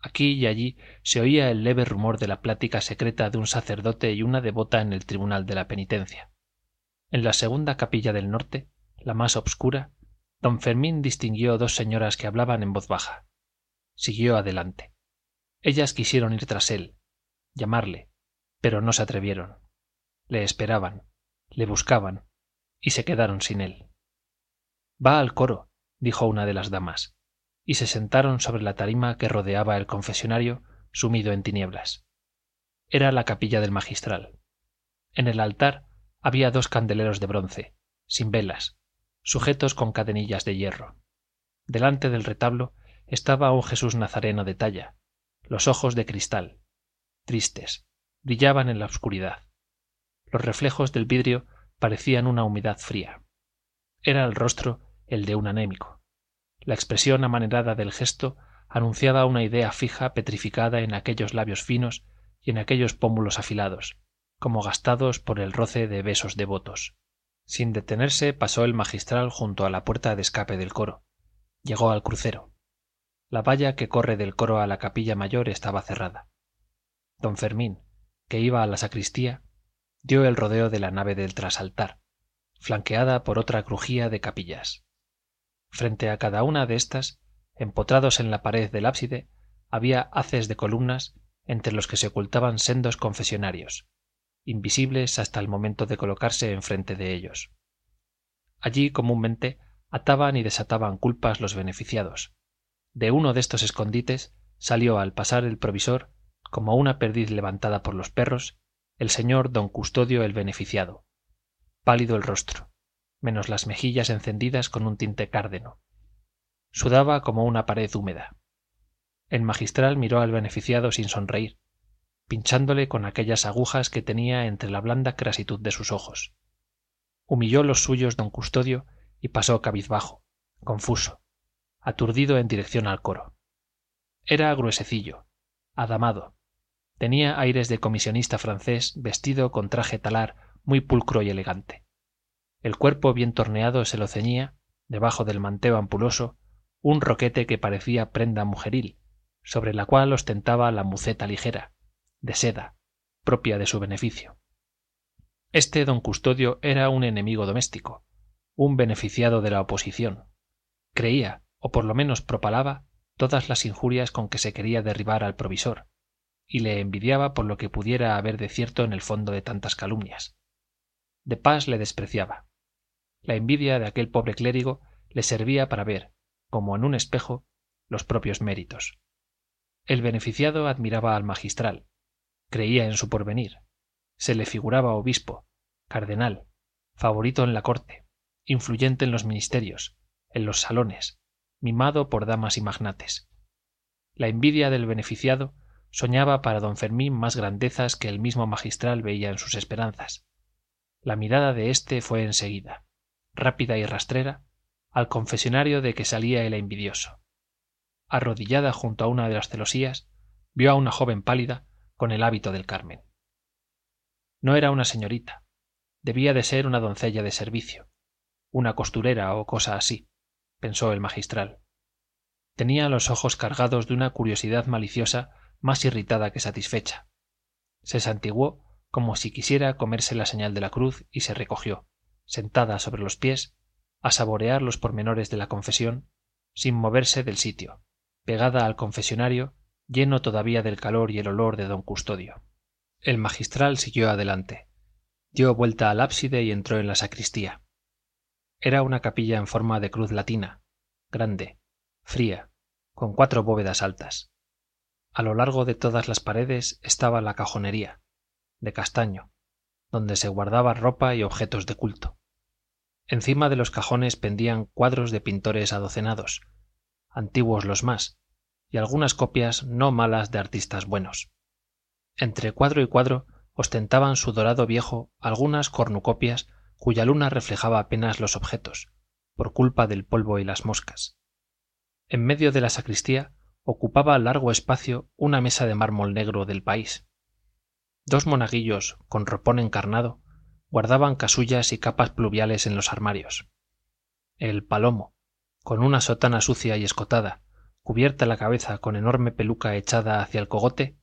Speaker 1: Aquí y allí se oía el leve rumor de la plática secreta de un sacerdote y una devota en el tribunal de la penitencia. En la segunda capilla del norte la más obscura don fermín distinguió dos señoras que hablaban en voz baja. Siguió adelante. Ellas quisieron ir tras él llamarle pero no se atrevieron. Le esperaban le buscaban y se quedaron sin él. Va al coro dijo una de las damas y se sentaron sobre la tarima que rodeaba el confesionario sumido en tinieblas. Era la capilla del magistral. En el altar había dos candeleros de bronce sin velas sujetos con cadenillas de hierro. Delante del retablo estaba un jesús nazareno de talla los ojos de cristal tristes brillaban en la oscuridad. Los reflejos del vidrio parecían una humedad fría. Era el rostro el de un anémico. La expresión amanerada del gesto anunciaba una idea fija petrificada en aquellos labios finos y en aquellos pómulos afilados como gastados por el roce de besos devotos. Sin detenerse pasó el magistral junto a la puerta de escape del coro. Llegó al crucero. La valla que corre del coro a la capilla mayor estaba cerrada. Don fermín que iba a la sacristía dio el rodeo de la nave del trasaltar flanqueada por otra crujía de capillas. Frente a cada una de éstas empotrados en la pared del ábside había haces de columnas entre los que se ocultaban sendos confesionarios invisibles hasta el momento de colocarse enfrente de ellos. Allí comúnmente ataban y desataban culpas los beneficiados. De uno de estos escondites salió al pasar el provisor como una perdiz levantada por los perros el señor don custodio el beneficiado. Pálido el rostro menos las mejillas encendidas con un tinte cárdeno. Sudaba como una pared húmeda. El magistral miró al beneficiado sin sonreír pinchándole con aquellas agujas que tenía entre la blanda crasitud de sus ojos. Humilló los suyos don custodio y pasó cabizbajo confuso aturdido en dirección al coro. Era gruesecillo adamado tenía aires de comisionista francés vestido con traje talar muy pulcro y elegante el cuerpo bien torneado se lo ceñía, debajo del manteo ampuloso, un roquete que parecía prenda mujeril, sobre la cual ostentaba la muceta ligera, de seda, propia de su beneficio. Este don Custodio era un enemigo doméstico, un beneficiado de la oposición. Creía, o por lo menos propalaba, todas las injurias con que se quería derribar al provisor, y le envidiaba por lo que pudiera haber de cierto en el fondo de tantas calumnias. De Pas le despreciaba. La envidia de aquel pobre clérigo le servía para ver, como en un espejo, los propios méritos. El beneficiado admiraba al magistral, creía en su porvenir, se le figuraba obispo, cardenal, favorito en la corte, influyente en los ministerios, en los salones, mimado por damas y magnates. La envidia del beneficiado soñaba para don Fermín más grandezas que el mismo magistral veía en sus esperanzas. La mirada de éste fue enseguida, rápida y rastrera, al confesionario de que salía el envidioso. Arrodillada junto a una de las celosías, vio a una joven pálida con el hábito del Carmen. No era una señorita, debía de ser una doncella de servicio, una costurera o cosa así, pensó el magistral. Tenía los ojos cargados de una curiosidad maliciosa más irritada que satisfecha. Se santiguó como si quisiera comerse la señal de la cruz y se recogió, sentada sobre los pies, a saborear los pormenores de la confesión, sin moverse del sitio, pegada al confesionario, lleno todavía del calor y el olor de don Custodio. El magistral siguió adelante, dio vuelta al ábside y entró en la sacristía. Era una capilla en forma de cruz latina, grande, fría, con cuatro bóvedas altas. A lo largo de todas las paredes estaba la cajonería, de castaño, donde se guardaba ropa y objetos de culto. Encima de los cajones pendían cuadros de pintores adocenados, antiguos los más, y algunas copias no malas de artistas buenos. Entre cuadro y cuadro ostentaban su dorado viejo algunas cornucopias cuya luna reflejaba apenas los objetos, por culpa del polvo y las moscas. En medio de la sacristía ocupaba largo espacio una mesa de mármol negro del país. Dos monaguillos, con ropón encarnado, guardaban casullas y capas pluviales en los armarios. El palomo, con una sotana sucia y escotada, cubierta la cabeza con enorme peluca echada hacia el cogote,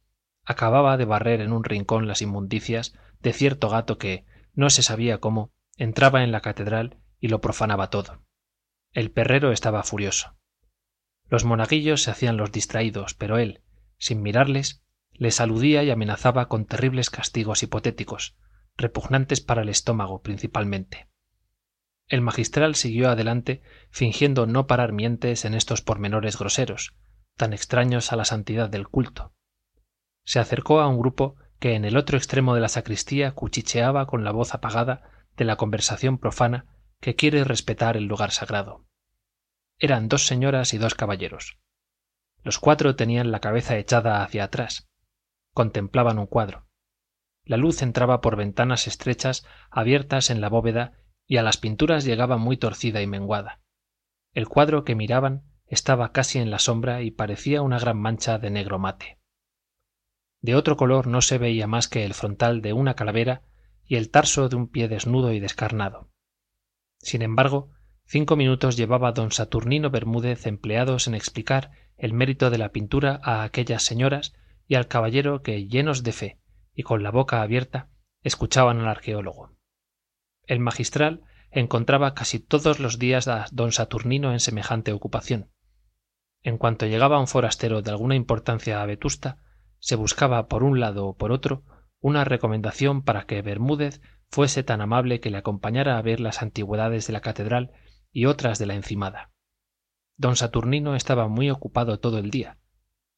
Speaker 1: acababa de barrer en un rincón las inmundicias de cierto gato que, no se sabía cómo, entraba en la catedral y lo profanaba todo. El perrero estaba furioso. Los monaguillos se hacían los distraídos, pero él, sin mirarles, les aludía y amenazaba con terribles castigos hipotéticos, repugnantes para el estómago principalmente. El magistral siguió adelante fingiendo no parar mientes en estos pormenores groseros, tan extraños a la santidad del culto. Se acercó a un grupo que en el otro extremo de la sacristía cuchicheaba con la voz apagada de la conversación profana que quiere respetar el lugar sagrado. Eran dos señoras y dos caballeros. Los cuatro tenían la cabeza echada hacia atrás. Contemplaban un cuadro. La luz entraba por ventanas estrechas abiertas en la bóveda y a las pinturas llegaba muy torcida y menguada. El cuadro que miraban estaba casi en la sombra y parecía una gran mancha de negro mate. De otro color no se veía más que el frontal de una calavera y el tarso de un pie desnudo y descarnado. Sin embargo, cinco minutos llevaba don Saturnino Bermúdez empleados en explicar el mérito de la pintura a aquellas señoras y al caballero que, llenos de fe y con la boca abierta, escuchaban al arqueólogo. El magistral encontraba casi todos los días a don Saturnino en semejante ocupación. En cuanto llegaba un forastero de alguna importancia a Vetusta, se buscaba por un lado o por otro una recomendación para que Bermúdez fuese tan amable que le acompañara a ver las antigüedades de la catedral y otras de la encimada. Don Saturnino estaba muy ocupado todo el día,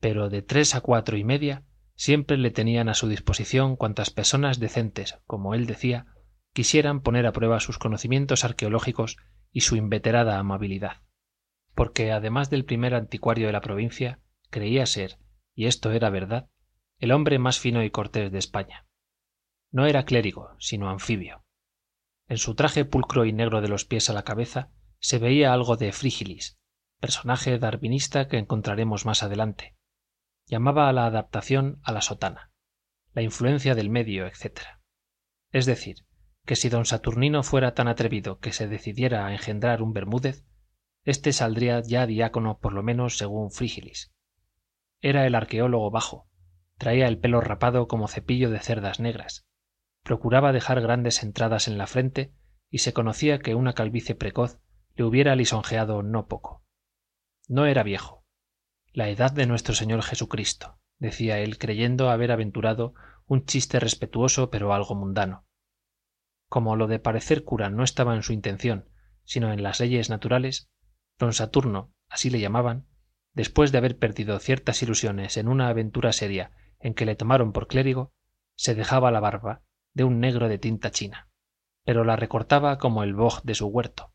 Speaker 1: pero de tres a cuatro y media siempre le tenían a su disposición cuantas personas decentes, como él decía, quisieran poner a prueba sus conocimientos arqueológicos y su inveterada amabilidad. Porque además del primer anticuario de la provincia, creía ser, y esto era verdad, el hombre más fino y cortés de España. No era clérigo, sino anfibio. En su traje pulcro y negro de los pies a la cabeza se veía algo de Frígilis, personaje darwinista que encontraremos más adelante. Llamaba a la adaptación a la sotana, la influencia del medio, etc. Es decir, que si don saturnino fuera tan atrevido que se decidiera a engendrar un bermúdez éste saldría ya diácono por lo menos según frígilis era el arqueólogo bajo traía el pelo rapado como cepillo de cerdas negras procuraba dejar grandes entradas en la frente y se conocía que una calvicie precoz le hubiera lisonjeado no poco. No era viejo. La edad de nuestro señor jesucristo decía él creyendo haber aventurado un chiste respetuoso pero algo mundano. Como lo de parecer cura no estaba en su intención sino en las leyes naturales don saturno así le llamaban después de haber perdido ciertas ilusiones en una aventura seria en que le tomaron por clérigo se dejaba la barba de un negro de tinta china pero la recortaba como el boj de su huerto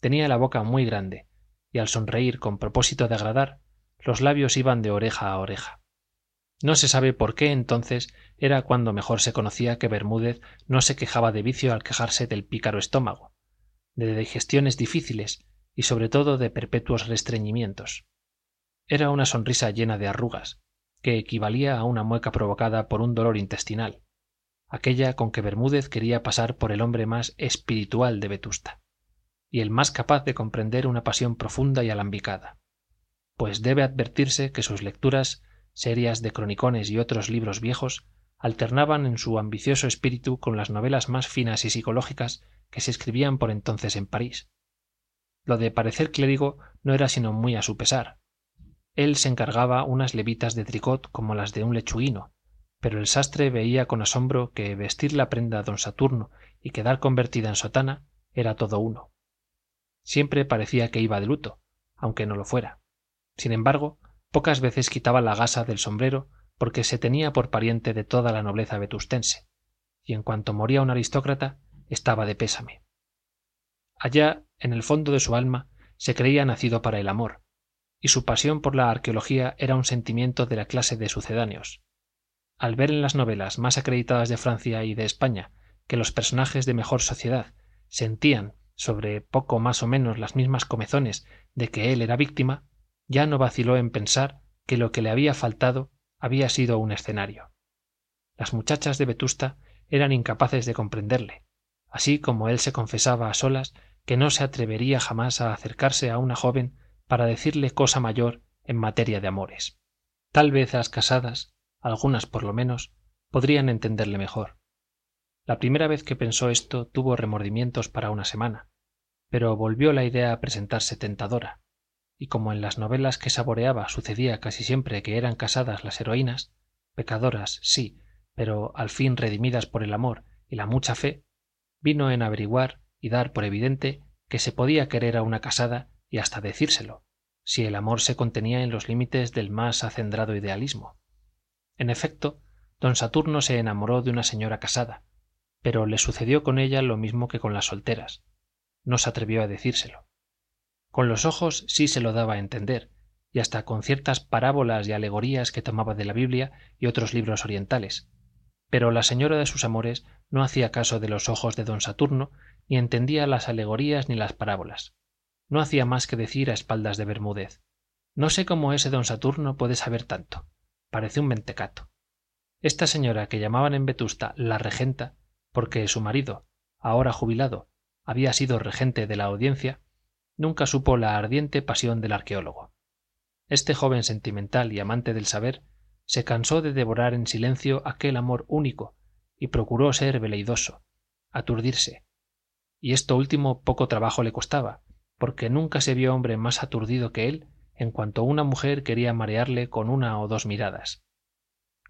Speaker 1: tenía la boca muy grande y al sonreír con propósito de agradar los labios iban de oreja a oreja. No se sabe por qué entonces era cuando mejor se conocía que bermúdez no se quejaba de vicio al quejarse del pícaro estómago de digestiones difíciles y sobre todo de perpetuos restreñimientos. Era una sonrisa llena de arrugas que equivalía a una mueca provocada por un dolor intestinal aquella con que bermúdez quería pasar por el hombre más espiritual de vetusta y el más capaz de comprender una pasión profunda y alambicada. Pues debe advertirse que sus lecturas serias de cronicones y otros libros viejos alternaban en su ambicioso espíritu con las novelas más finas y psicológicas que se escribían por entonces en parís. Lo de parecer clérigo no era sino muy a su pesar. Él se encargaba unas levitas de tricot como las de un lechuguino pero el sastre veía con asombro que vestir la prenda don saturno y quedar convertida en sotana era todo uno siempre parecía que iba de luto aunque no lo fuera. Sin embargo pocas veces quitaba la gasa del sombrero porque se tenía por pariente de toda la nobleza vetustense y en cuanto moría un aristócrata estaba de pésame. Allá en el fondo de su alma se creía nacido para el amor y su pasión por la arqueología era un sentimiento de la clase de sucedáneos. Al ver en las novelas más acreditadas de francia y de españa que los personajes de mejor sociedad sentían sobre poco más o menos las mismas comezones de que él era víctima ya no vaciló en pensar que lo que le había faltado había sido un escenario. Las muchachas de vetusta eran incapaces de comprenderle así como él se confesaba a solas que no se atrevería jamás a acercarse a una joven para decirle cosa mayor en materia de amores. Tal vez las casadas algunas por lo menos podrían entenderle mejor la primera vez que pensó esto tuvo remordimientos para una semana pero volvió la idea a presentarse tentadora y como en las novelas que saboreaba sucedía casi siempre que eran casadas las heroínas pecadoras sí pero al fin redimidas por el amor y la mucha fe vino en averiguar y dar por evidente que se podía querer a una casada y hasta decírselo si el amor se contenía en los límites del más acendrado idealismo. En efecto don saturno se enamoró de una señora casada pero le sucedió con ella lo mismo que con las solteras. No se atrevió a decírselo. Con los ojos sí se lo daba a entender y hasta con ciertas parábolas y alegorías que tomaba de la biblia y otros libros orientales. Pero la señora de sus amores no hacía caso de los ojos de don saturno ni entendía las alegorías ni las parábolas. No hacía más que decir a espaldas de bermúdez no sé cómo ese don saturno puede saber tanto. Parece un mentecato esta señora que llamaban en vetusta la regenta porque su marido ahora jubilado había sido regente de la audiencia nunca supo la ardiente pasión del arqueólogo. Este joven sentimental y amante del saber se cansó de devorar en silencio aquel amor único y procuró ser veleidoso aturdirse. Y esto último poco trabajo le costaba porque nunca se vio hombre más aturdido que él en cuanto una mujer quería marearle con una o dos miradas.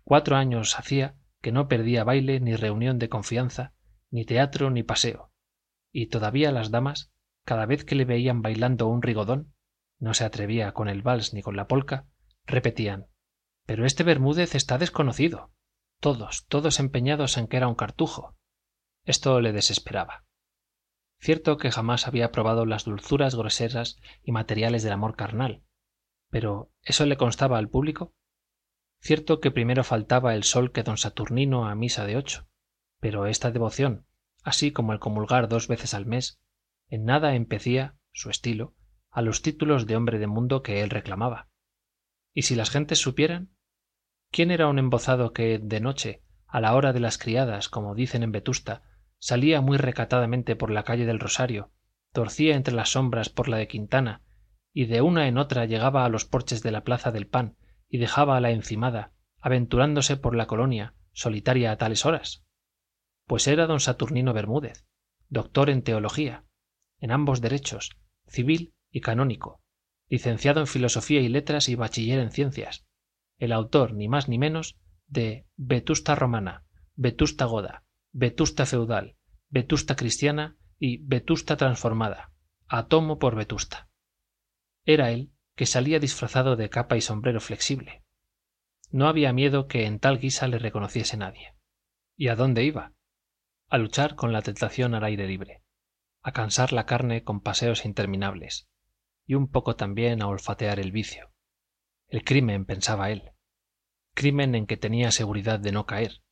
Speaker 1: Cuatro años hacía que no perdía baile ni reunión de confianza ni teatro ni paseo. Y todavía las damas cada vez que le veían bailando un rigodón no se atrevía con el vals ni con la polca repetían pero este bermúdez está desconocido. Todos todos empeñados en que era un cartujo. Esto le desesperaba. Cierto que jamás había probado las dulzuras groseras y materiales del amor carnal pero eso le constaba al público cierto que primero faltaba el sol que don saturnino a misa de ocho pero esta devoción así como el comulgar dos veces al mes en nada empecía su estilo a los títulos de hombre de mundo que él reclamaba. Y si las gentes supieran quién era un embozado que de noche a la hora de las criadas como dicen en vetusta salía muy recatadamente por la calle del rosario torcía entre las sombras por la de quintana y de una en otra llegaba a los porches de la plaza del pan y dejaba a la encimada aventurándose por la colonia solitaria a tales horas. Pues era don saturnino bermúdez doctor en teología en ambos derechos civil y canónico licenciado en filosofía y letras y bachiller en ciencias el autor ni más ni menos de vetusta romana vetusta goda vetusta feudal vetusta cristiana y vetusta transformada a tomo por vetusta. Era él que salía disfrazado de capa y sombrero flexible. No había miedo que en tal guisa le reconociese nadie. Y a dónde iba a luchar con la tentación al aire libre a cansar la carne con paseos interminables y un poco también a olfatear el vicio. El crimen pensaba él. Crimen en que tenía seguridad de no caer.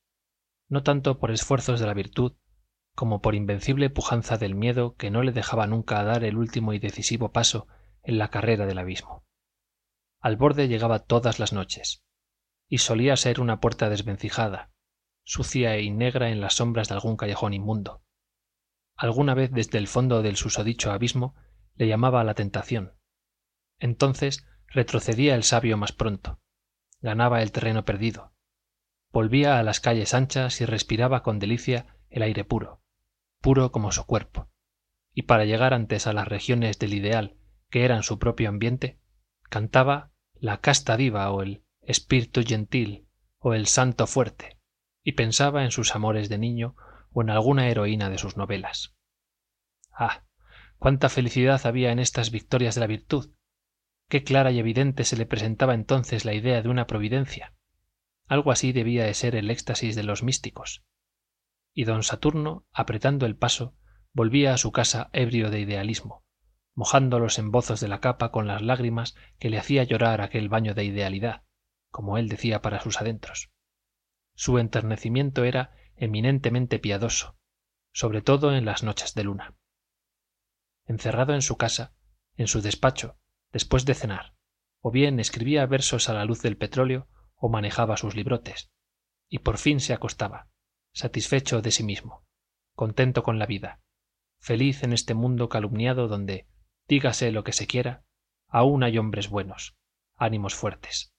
Speaker 1: No tanto por esfuerzos de la virtud como por invencible pujanza del miedo que no le dejaba nunca dar el último y decisivo paso en la carrera del abismo. Al borde llegaba todas las noches y solía ser una puerta desvencijada sucia y negra en las sombras de algún callejón inmundo. Alguna vez desde el fondo del susodicho abismo le llamaba la tentación. Entonces retrocedía el sabio más pronto ganaba el terreno perdido volvía a las calles anchas y respiraba con delicia el aire puro puro como su cuerpo y para llegar antes a las regiones del ideal que eran su propio ambiente cantaba la casta diva o el espíritu gentil o el santo fuerte y pensaba en sus amores de niño o en alguna heroína de sus novelas. Ah cuánta felicidad había en estas victorias de la virtud. Qué clara y evidente se le presentaba entonces la idea de una providencia. Algo así debía de ser el éxtasis de los místicos. Y don saturno apretando el paso volvía a su casa ebrio de idealismo mojando los embozos de la capa con las lágrimas que le hacía llorar aquel baño de idealidad como él decía para sus adentros. Su enternecimiento era eminentemente piadoso sobre todo en las noches de luna. Encerrado en su casa en su despacho después de cenar o bien escribía versos a la luz del petróleo o manejaba sus librotes y por fin se acostaba satisfecho de sí mismo contento con la vida feliz en este mundo calumniado donde dígase lo que se quiera aún hay hombres buenos ánimos fuertes.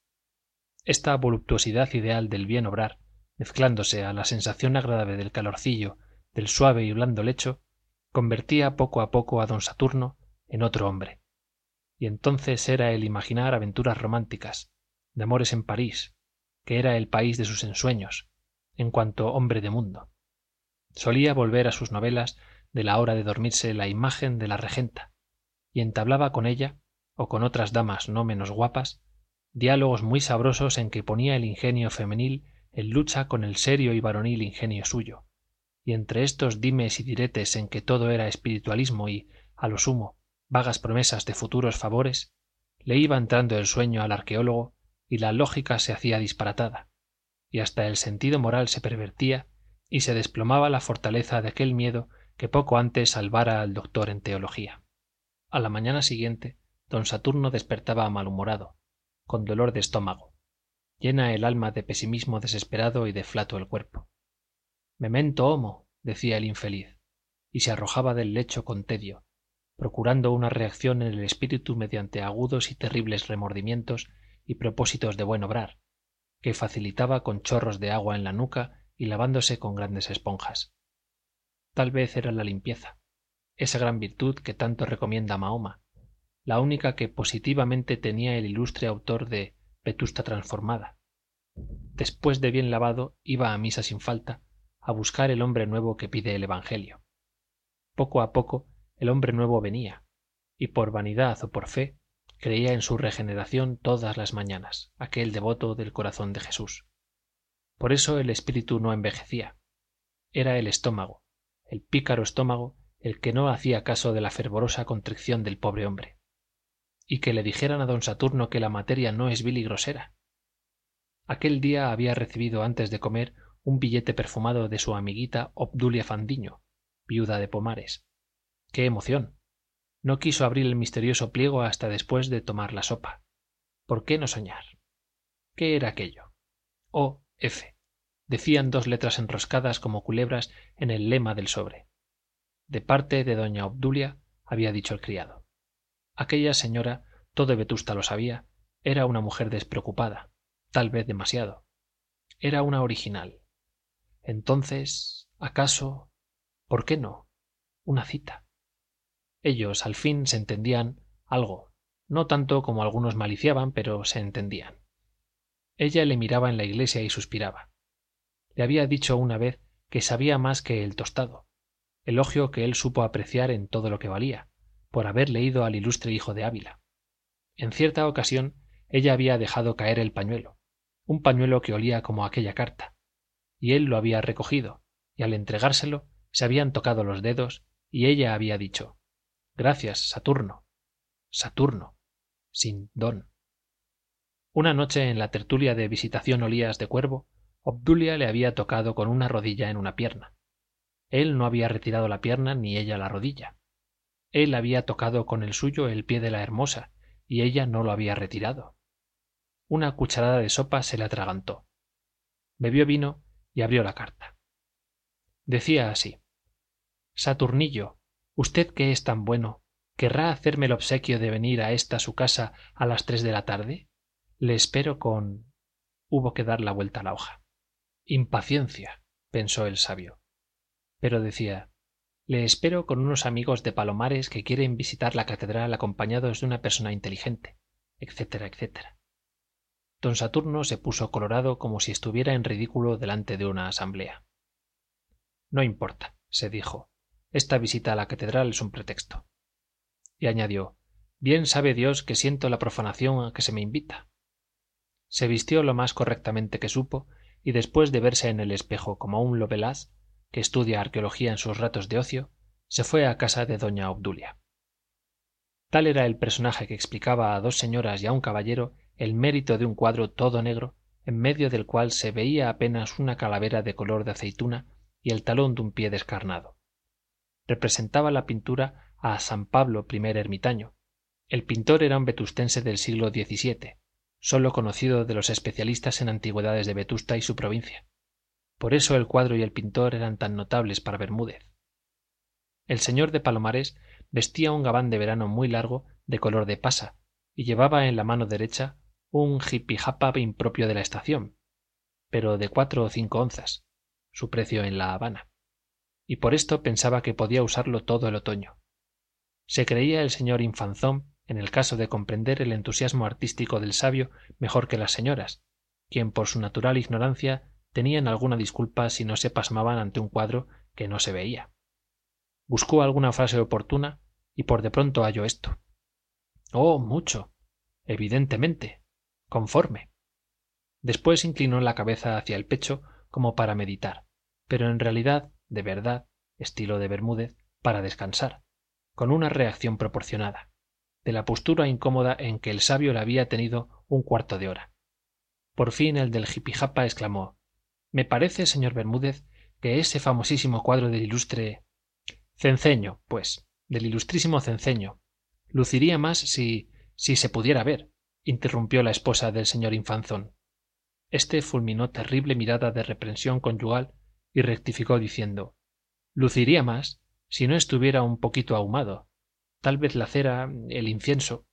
Speaker 1: Esta voluptuosidad ideal del bien obrar mezclándose a la sensación agradable del calorcillo del suave y blando lecho convertía poco a poco a don saturno en otro hombre. Y entonces era el imaginar aventuras románticas de amores en parís que era el país de sus ensueños en cuanto hombre de mundo. Solía volver a sus novelas de la hora de dormirse la imagen de la regenta y entablaba con ella o con otras damas no menos guapas diálogos muy sabrosos en que ponía el ingenio femenil en lucha con el serio y varonil ingenio suyo. Y entre estos dimes y diretes en que todo era espiritualismo y a lo sumo vagas promesas de futuros favores le iba entrando el sueño al arqueólogo y la lógica se hacía disparatada y hasta el sentido moral se pervertía y se desplomaba la fortaleza de aquel miedo que poco antes salvara al doctor en teología a la mañana siguiente don saturno despertaba malhumorado con dolor de estómago llena el alma de pesimismo desesperado y de flato el cuerpo. Memento homo decía el infeliz y se arrojaba del lecho con tedio procurando una reacción en el espíritu mediante agudos y terribles remordimientos y propósitos de buen obrar que facilitaba con chorros de agua en la nuca y lavándose con grandes esponjas. Tal vez era la limpieza esa gran virtud que tanto recomienda mahoma la única que positivamente tenía el ilustre autor de vetusta transformada. Después de bien lavado iba a misa sin falta a buscar el hombre nuevo que pide el evangelio. Poco a poco el hombre nuevo venía y por vanidad o por fe creía en su regeneración todas las mañanas aquel devoto del corazón de jesús. Por eso el espíritu no envejecía. Era el estómago el pícaro estómago el que no hacía caso de la fervorosa contrición del pobre hombre y que le dijeran a don saturno que la materia no es vil y grosera. Aquel día había recibido antes de comer un billete perfumado de su amiguita obdulia fandiño viuda de pomares. Qué emoción no quiso abrir el misterioso pliego hasta después de tomar la sopa. Por qué no soñar qué era aquello o f. Decían dos letras enroscadas como culebras en el lema del sobre de parte de doña obdulia había dicho el criado. Aquella señora todo vetusta lo sabía era una mujer despreocupada tal vez demasiado. Era una original. Entonces acaso por qué no una cita. Ellos al fin se entendían algo. No tanto como algunos maliciaban pero se entendían. Ella le miraba en la iglesia y suspiraba. Le había dicho una vez que sabía más que el tostado elogio que él supo apreciar en todo lo que valía por haber leído al ilustre hijo de ávila. En cierta ocasión ella había dejado caer el pañuelo un pañuelo que olía como aquella carta y él lo había recogido y al entregárselo se habían tocado los dedos y ella había dicho gracias saturno saturno sin don una noche en la tertulia de visitación olías de cuervo obdulia le había tocado con una rodilla en una pierna él no había retirado la pierna ni ella la rodilla. Él había tocado con el suyo el pie de la hermosa y ella no lo había retirado. Una cucharada de sopa se le atragantó. Bebió vino y abrió la carta. Decía así saturnillo usted que es tan bueno querrá hacerme el obsequio de venir a esta su casa a las tres de la tarde le espero con hubo que dar la vuelta a la hoja. Impaciencia pensó el sabio pero decía le espero con unos amigos de palomares que quieren visitar la catedral acompañados de una persona inteligente etc etc don saturno se puso colorado como si estuviera en ridículo delante de una asamblea. No importa se dijo esta visita a la catedral es un pretexto y añadió bien sabe dios que siento la profanación a que se me invita se vistió lo más correctamente que supo y después de verse en el espejo como un lovelaz que estudia arqueología en sus ratos de ocio se fue a casa de doña obdulia. Tal era el personaje que explicaba a dos señoras y a un caballero el mérito de un cuadro todo negro en medio del cual se veía apenas una calavera de color de aceituna y el talón de un pie descarnado. Representaba la pintura a san pablo I ermitaño. El pintor era un vetustense del siglo xvii sólo conocido de los especialistas en antigüedades de vetusta y su provincia por eso el cuadro y el pintor eran tan notables para bermúdez. El señor de palomares vestía un gabán de verano muy largo de color de pasa y llevaba en la mano derecha un jipijapa impropio de la estación pero de cuatro o cinco onzas su precio en la habana. Y por esto pensaba que podía usarlo todo el otoño. Se creía el señor infanzón en el caso de comprender el entusiasmo artístico del sabio mejor que las señoras quien por su natural ignorancia tenían alguna disculpa si no se pasmaban ante un cuadro que no se veía. Buscó alguna frase oportuna y por de pronto halló esto. Oh mucho. Evidentemente. Conforme. Después inclinó la cabeza hacia el pecho como para meditar pero en realidad de verdad estilo de bermúdez para descansar con una reacción proporcionada de la postura incómoda en que el sabio le había tenido un cuarto de hora. Por fin el del jipijapa exclamó me parece señor bermúdez que ese famosísimo cuadro del ilustre cenceño pues del ilustrísimo cenceño luciría más si si se pudiera ver interrumpió la esposa del señor infanzón. Este fulminó terrible mirada de reprensión conyugal y rectificó diciendo luciría más si no estuviera un poquito ahumado. Tal vez la cera el incienso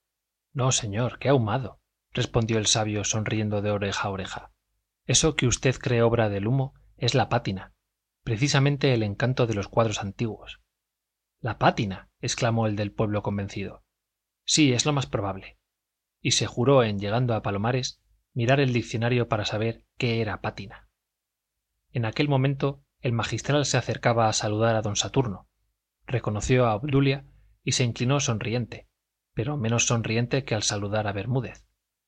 Speaker 1: no señor qué ahumado respondió el sabio sonriendo de oreja a oreja eso que usted cree obra del humo es la pátina precisamente el encanto de los cuadros antiguos. La pátina exclamó el del pueblo convencido. Sí es lo más probable. Y se juró en llegando a palomares mirar el diccionario para saber qué era pátina. En aquel momento el magistral se acercaba a saludar a don saturno. Reconoció a obdulia y se inclinó sonriente pero menos sonriente que al saludar a bermúdez.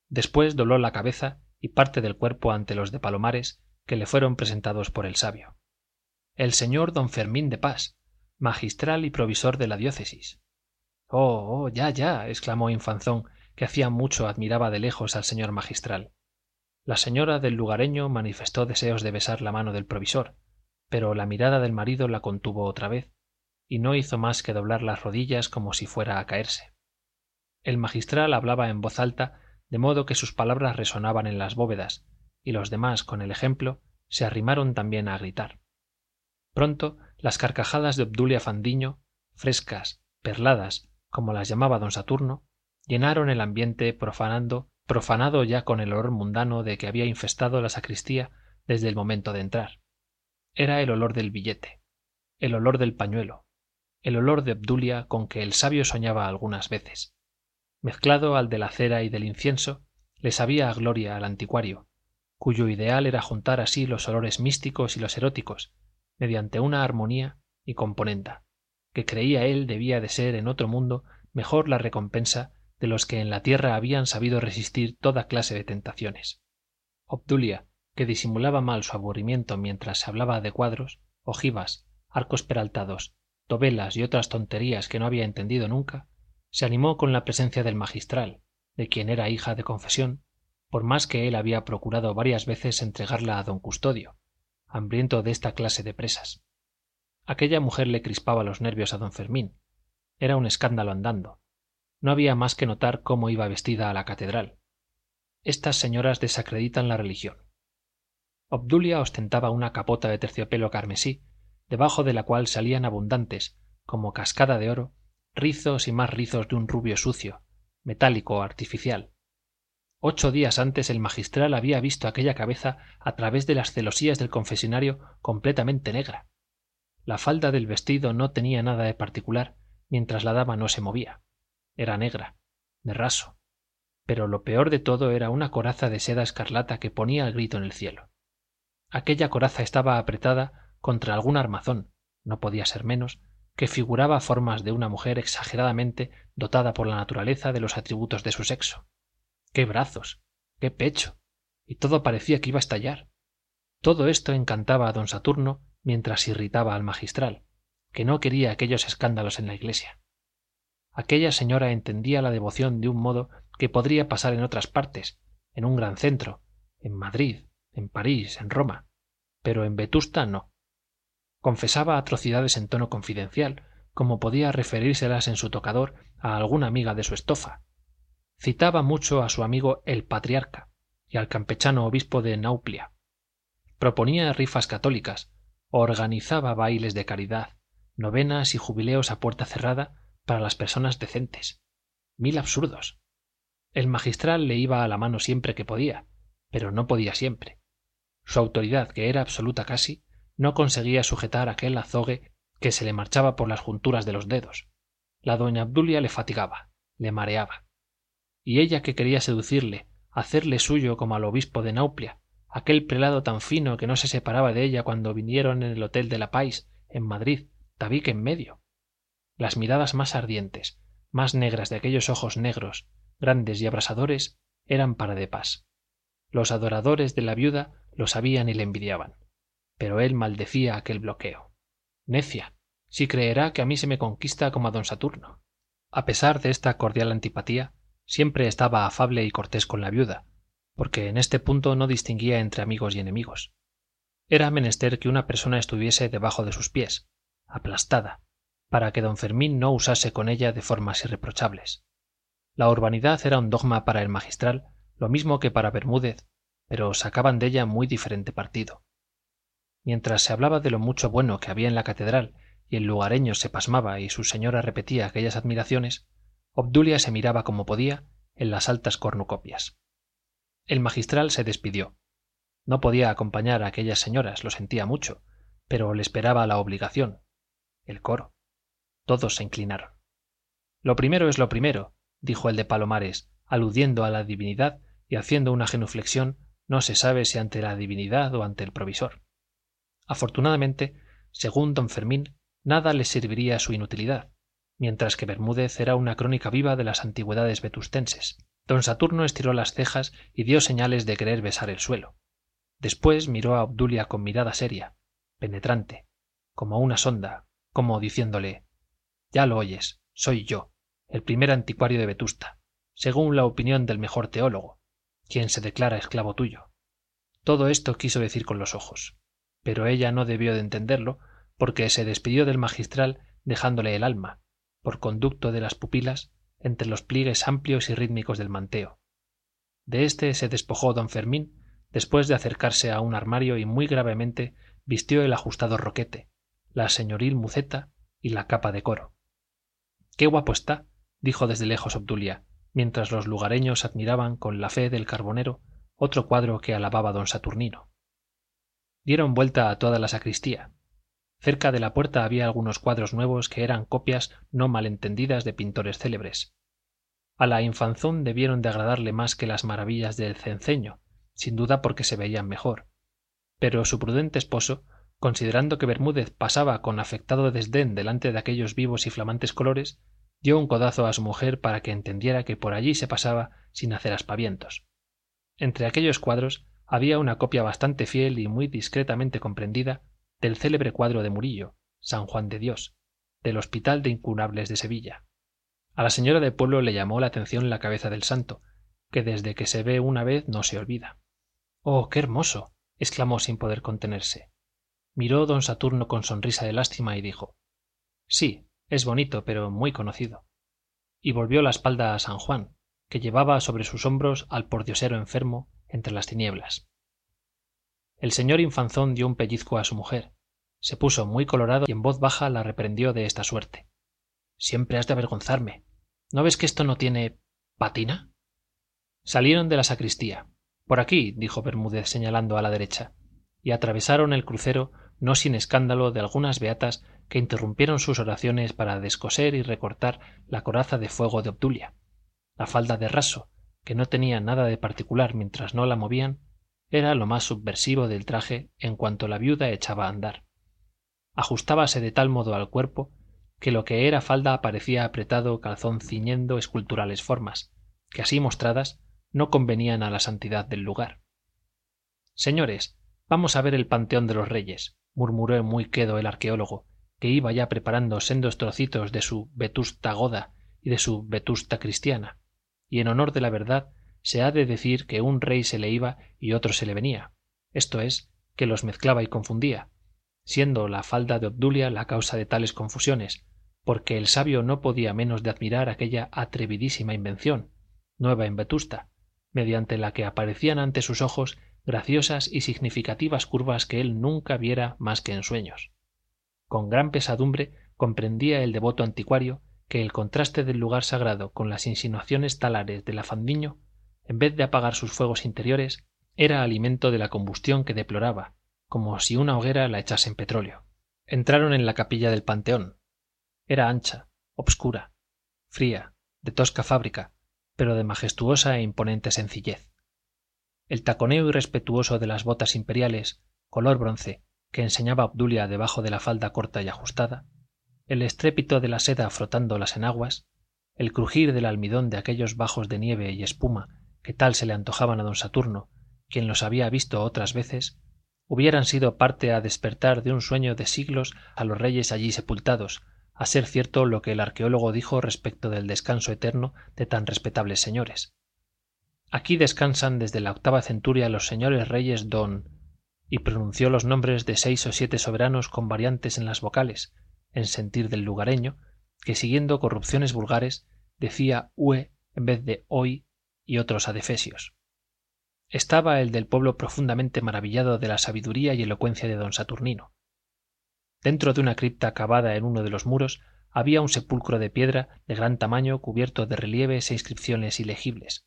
Speaker 1: Después dobló la cabeza y parte del cuerpo ante los de palomares que le fueron presentados por el sabio. El señor don fermín de pas magistral y provisor de la diócesis. Oh oh ya ya exclamó infanzón que hacía mucho admiraba de lejos al señor magistral. La señora del lugareño manifestó deseos de besar la mano del provisor pero la mirada del marido la contuvo otra vez y no hizo más que doblar las rodillas como si fuera a caerse. El magistral hablaba en voz alta de modo que sus palabras resonaban en las bóvedas y los demás con el ejemplo se arrimaron también a gritar. Pronto las carcajadas de obdulia fandiño frescas perladas como las llamaba don saturno llenaron el ambiente profanado ya con el olor mundano de que había infestado la sacristía desde el momento de entrar. Era el olor del billete el olor del pañuelo el olor de obdulia con que el sabio soñaba algunas veces mezclado al de la cera y del incienso le sabía a gloria al anticuario cuyo ideal era juntar así los olores místicos y los eróticos mediante una armonía y componenda que creía él debía de ser en otro mundo mejor la recompensa de los que en la tierra habían sabido resistir toda clase de tentaciones. Obdulia que disimulaba mal su aburrimiento mientras se hablaba de cuadros ojivas arcos peraltados dovelas y otras tonterías que no había entendido nunca se animó con la presencia del magistral de quien era hija de confesión por más que él había procurado varias veces entregarla a don custodio hambriento de esta clase de presas. Aquella mujer le crispaba los nervios a don fermín. Era un escándalo andando. No había más que notar cómo iba vestida a la catedral. Estas señoras desacreditan la religión. Obdulia ostentaba una capota de terciopelo carmesí debajo de la cual salían abundantes como cascada de oro rizos y más rizos de un rubio sucio metálico artificial. Ocho días antes el magistral había visto aquella cabeza a través de las celosías del confesionario completamente negra. La falda del vestido no tenía nada de particular mientras la dama no se movía. Era negra de raso. Pero lo peor de todo era una coraza de seda escarlata que ponía el grito en el cielo. Aquella coraza estaba apretada contra algún armazón no podía ser menos que figuraba formas de una mujer exageradamente dotada por la naturaleza de los atributos de su sexo. Qué brazos qué pecho y todo parecía que iba a estallar. Todo esto encantaba a don saturno mientras irritaba al magistral que no quería aquellos escándalos en la iglesia. Aquella señora entendía la devoción de un modo que podría pasar en otras partes en un gran centro en madrid en parís en roma pero en vetusta no confesaba atrocidades en tono confidencial como podía referírselas en su tocador a alguna amiga de su estofa. Citaba mucho a su amigo el patriarca y al campechano obispo de nauplia. Proponía rifas católicas organizaba bailes de caridad novenas y jubileos a puerta cerrada para las personas decentes. Mil absurdos. El magistral le iba a la mano siempre que podía pero no podía siempre. Su autoridad que era absoluta casi no conseguía sujetar aquel azogue que se le marchaba por las junturas de los dedos. La doña obdulia le fatigaba le mareaba. Y ella que quería seducirle hacerle suyo como al obispo de nauplia aquel prelado tan fino que no se separaba de ella cuando vinieron en el hotel de la pais en madrid tabique en medio. Las miradas más ardientes más negras de aquellos ojos negros grandes y abrasadores eran para de pas. Los adoradores de la viuda lo sabían y le envidiaban pero él maldecía aquel bloqueo. Necia si creerá que a mí se me conquista como a don saturno. A pesar de esta cordial antipatía siempre estaba afable y cortés con la viuda porque en este punto no distinguía entre amigos y enemigos. Era menester que una persona estuviese debajo de sus pies aplastada para que don fermín no usase con ella de formas irreprochables. La urbanidad era un dogma para el magistral lo mismo que para bermúdez pero sacaban de ella muy diferente partido mientras se hablaba de lo mucho bueno que había en la catedral y el lugareño se pasmaba y su señora repetía aquellas admiraciones obdulia se miraba como podía en las altas cornucopias. El magistral se despidió. No podía acompañar a aquellas señoras lo sentía mucho pero le esperaba la obligación el coro. Todos se inclinaron. Lo primero es lo primero dijo el de palomares aludiendo a la divinidad y haciendo una genuflexión no se sabe si ante la divinidad o ante el provisor afortunadamente según don fermín nada le serviría su inutilidad mientras que bermúdez era una crónica viva de las antigüedades vetustenses. Don saturno estiró las cejas y dio señales de querer besar el suelo. Después miró a obdulia con mirada seria penetrante como una sonda como diciéndole ya lo oyes soy yo el primer anticuario de vetusta según la opinión del mejor teólogo quien se declara esclavo tuyo todo esto quiso decir con los ojos pero ella no debió de entenderlo porque se despidió del magistral dejándole el alma por conducto de las pupilas entre los pliegues amplios y rítmicos del manteo. De éste se despojó don fermín después de acercarse a un armario y muy gravemente vistió el ajustado roquete la señoril muceta y la capa de coro. Qué guapo está dijo desde lejos obdulia mientras los lugareños admiraban con la fe del carbonero otro cuadro que alababa don saturnino dieron vuelta a toda la sacristía. Cerca de la puerta había algunos cuadros nuevos que eran copias no mal entendidas de pintores célebres. A la infanzón debieron de agradarle más que las maravillas del cenceño sin duda porque se veían mejor. Pero su prudente esposo considerando que bermúdez pasaba con afectado desdén delante de aquellos vivos y flamantes colores dio un codazo a su mujer para que entendiera que por allí se pasaba sin hacer aspavientos. Entre aquellos cuadros había una copia bastante fiel y muy discretamente comprendida del célebre cuadro de murillo san juan de dios del hospital de incurables de sevilla. A la señora del pueblo le llamó la atención la cabeza del santo que desde que se ve una vez no se olvida. Oh qué hermoso exclamó sin poder contenerse. Miró don saturno con sonrisa de lástima y dijo sí es bonito pero muy conocido. Y volvió la espalda a san juan que llevaba sobre sus hombros al pordiosero enfermo entre las tinieblas. El señor infanzón dio un pellizco a su mujer. Se puso muy colorado y en voz baja la reprendió de esta suerte. Siempre has de avergonzarme. No ves que esto no tiene patina salieron de la sacristía. Por aquí dijo bermúdez señalando a la derecha. Y atravesaron el crucero no sin escándalo de algunas beatas que interrumpieron sus oraciones para descoser y recortar la coraza de fuego de obdulia. La falda de raso que no tenía nada de particular mientras no la movían era lo más subversivo del traje en cuanto la viuda echaba a andar. Ajustábase de tal modo al cuerpo que lo que era falda parecía apretado calzón ciñendo esculturales formas que así mostradas no convenían a la santidad del lugar. Señores vamos a ver el panteón de los reyes murmuró muy quedo el arqueólogo que iba ya preparando sendos trocitos de su vetusta goda y de su vetusta cristiana y en honor de la verdad se ha de decir que un rey se le iba y otro se le venía. Esto es que los mezclaba y confundía siendo la falda de obdulia la causa de tales confusiones porque el sabio no podía menos de admirar aquella atrevidísima invención nueva en vetusta mediante la que aparecían ante sus ojos graciosas y significativas curvas que él nunca viera más que en sueños. Con gran pesadumbre comprendía el devoto anticuario que el contraste del lugar sagrado con las insinuaciones talares de la fandiño en vez de apagar sus fuegos interiores era alimento de la combustión que deploraba como si una hoguera la echasen petróleo. Entraron en la capilla del panteón. Era ancha obscura fría de tosca fábrica pero de majestuosa e imponente sencillez. El taconeo irrespetuoso de las botas imperiales color bronce que enseñaba obdulia debajo de la falda corta y ajustada el estrépito de la seda frotando las enaguas el crujir del almidón de aquellos bajos de nieve y espuma que tal se le antojaban a don saturno quien los había visto otras veces hubieran sido parte a despertar de un sueño de siglos a los reyes allí sepultados a ser cierto lo que el arqueólogo dijo respecto del descanso eterno de tan respetables señores. Aquí descansan desde la octava centuria los señores reyes don y pronunció los nombres de seis o siete soberanos con variantes en las vocales en sentir del lugareño que siguiendo corrupciones vulgares decía ue en vez de oi y otros adefesios. Estaba el del pueblo profundamente maravillado de la sabiduría y elocuencia de don saturnino. Dentro de una cripta cavada en uno de los muros había un sepulcro de piedra de gran tamaño cubierto de relieves e inscripciones ilegibles.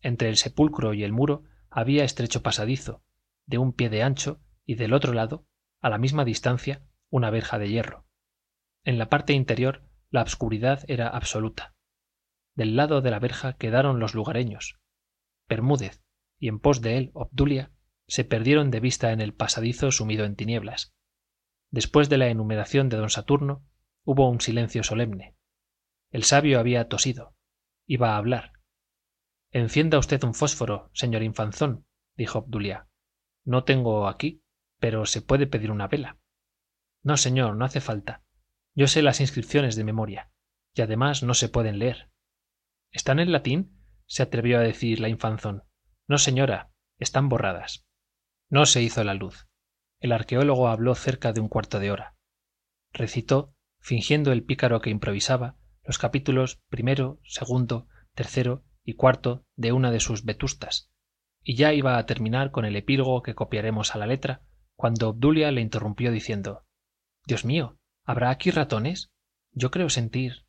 Speaker 1: Entre el sepulcro y el muro había estrecho pasadizo de un pie de ancho y del otro lado a la misma distancia una verja de hierro en la parte interior la obscuridad era absoluta. Del lado de la verja quedaron los lugareños. Bermúdez y en pos de él obdulia se perdieron de vista en el pasadizo sumido en tinieblas. Después de la enumeración de don saturno hubo un silencio solemne. El sabio había tosido iba a hablar. Encienda usted un fósforo señor infanzón dijo obdulia. No tengo aquí pero se puede pedir una vela. No señor no hace falta yo sé las inscripciones de memoria y además no se pueden leer. Están en latín se atrevió a decir la infanzón. No señora están borradas. No se hizo la luz. El arqueólogo habló cerca de un cuarto de hora. Recitó fingiendo el pícaro que improvisaba los capítulos primero segundo tercero y cuarto de una de sus vetustas y ya iba a terminar con el epílogo que copiaremos a la letra, cuando Obdulia le interrumpió diciendo Dios mío, ¿habrá aquí ratones? Yo creo sentir.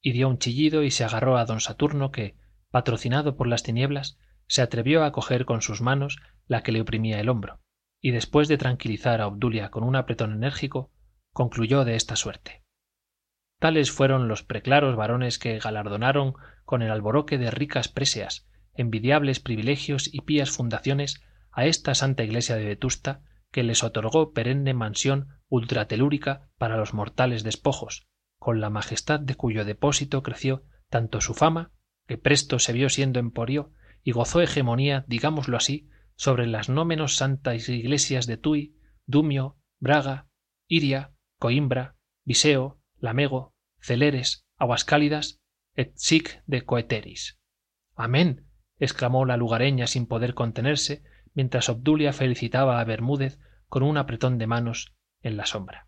Speaker 1: Y dio un chillido y se agarró a don Saturno que, patrocinado por las tinieblas, se atrevió a coger con sus manos la que le oprimía el hombro, y después de tranquilizar a Obdulia con un apretón enérgico, concluyó de esta suerte. Tales fueron los preclaros varones que galardonaron con el alboroque de ricas préseas, envidiables privilegios y pías fundaciones a esta santa iglesia de Vetusta que les otorgó perenne mansión ultratelúrica para los mortales despojos, con la majestad de cuyo depósito creció tanto su fama, que presto se vio siendo emporio, y gozó hegemonía, digámoslo así, sobre las no menos santas iglesias de Tui, Dumio, Braga, Iria, Coimbra, Viseo, Lamego, Celeres, Aguascálidas, et sic de coeteris. Amén, exclamó la lugareña sin poder contenerse, mientras Obdulia felicitaba a Bermúdez con un apretón de manos en la sombra.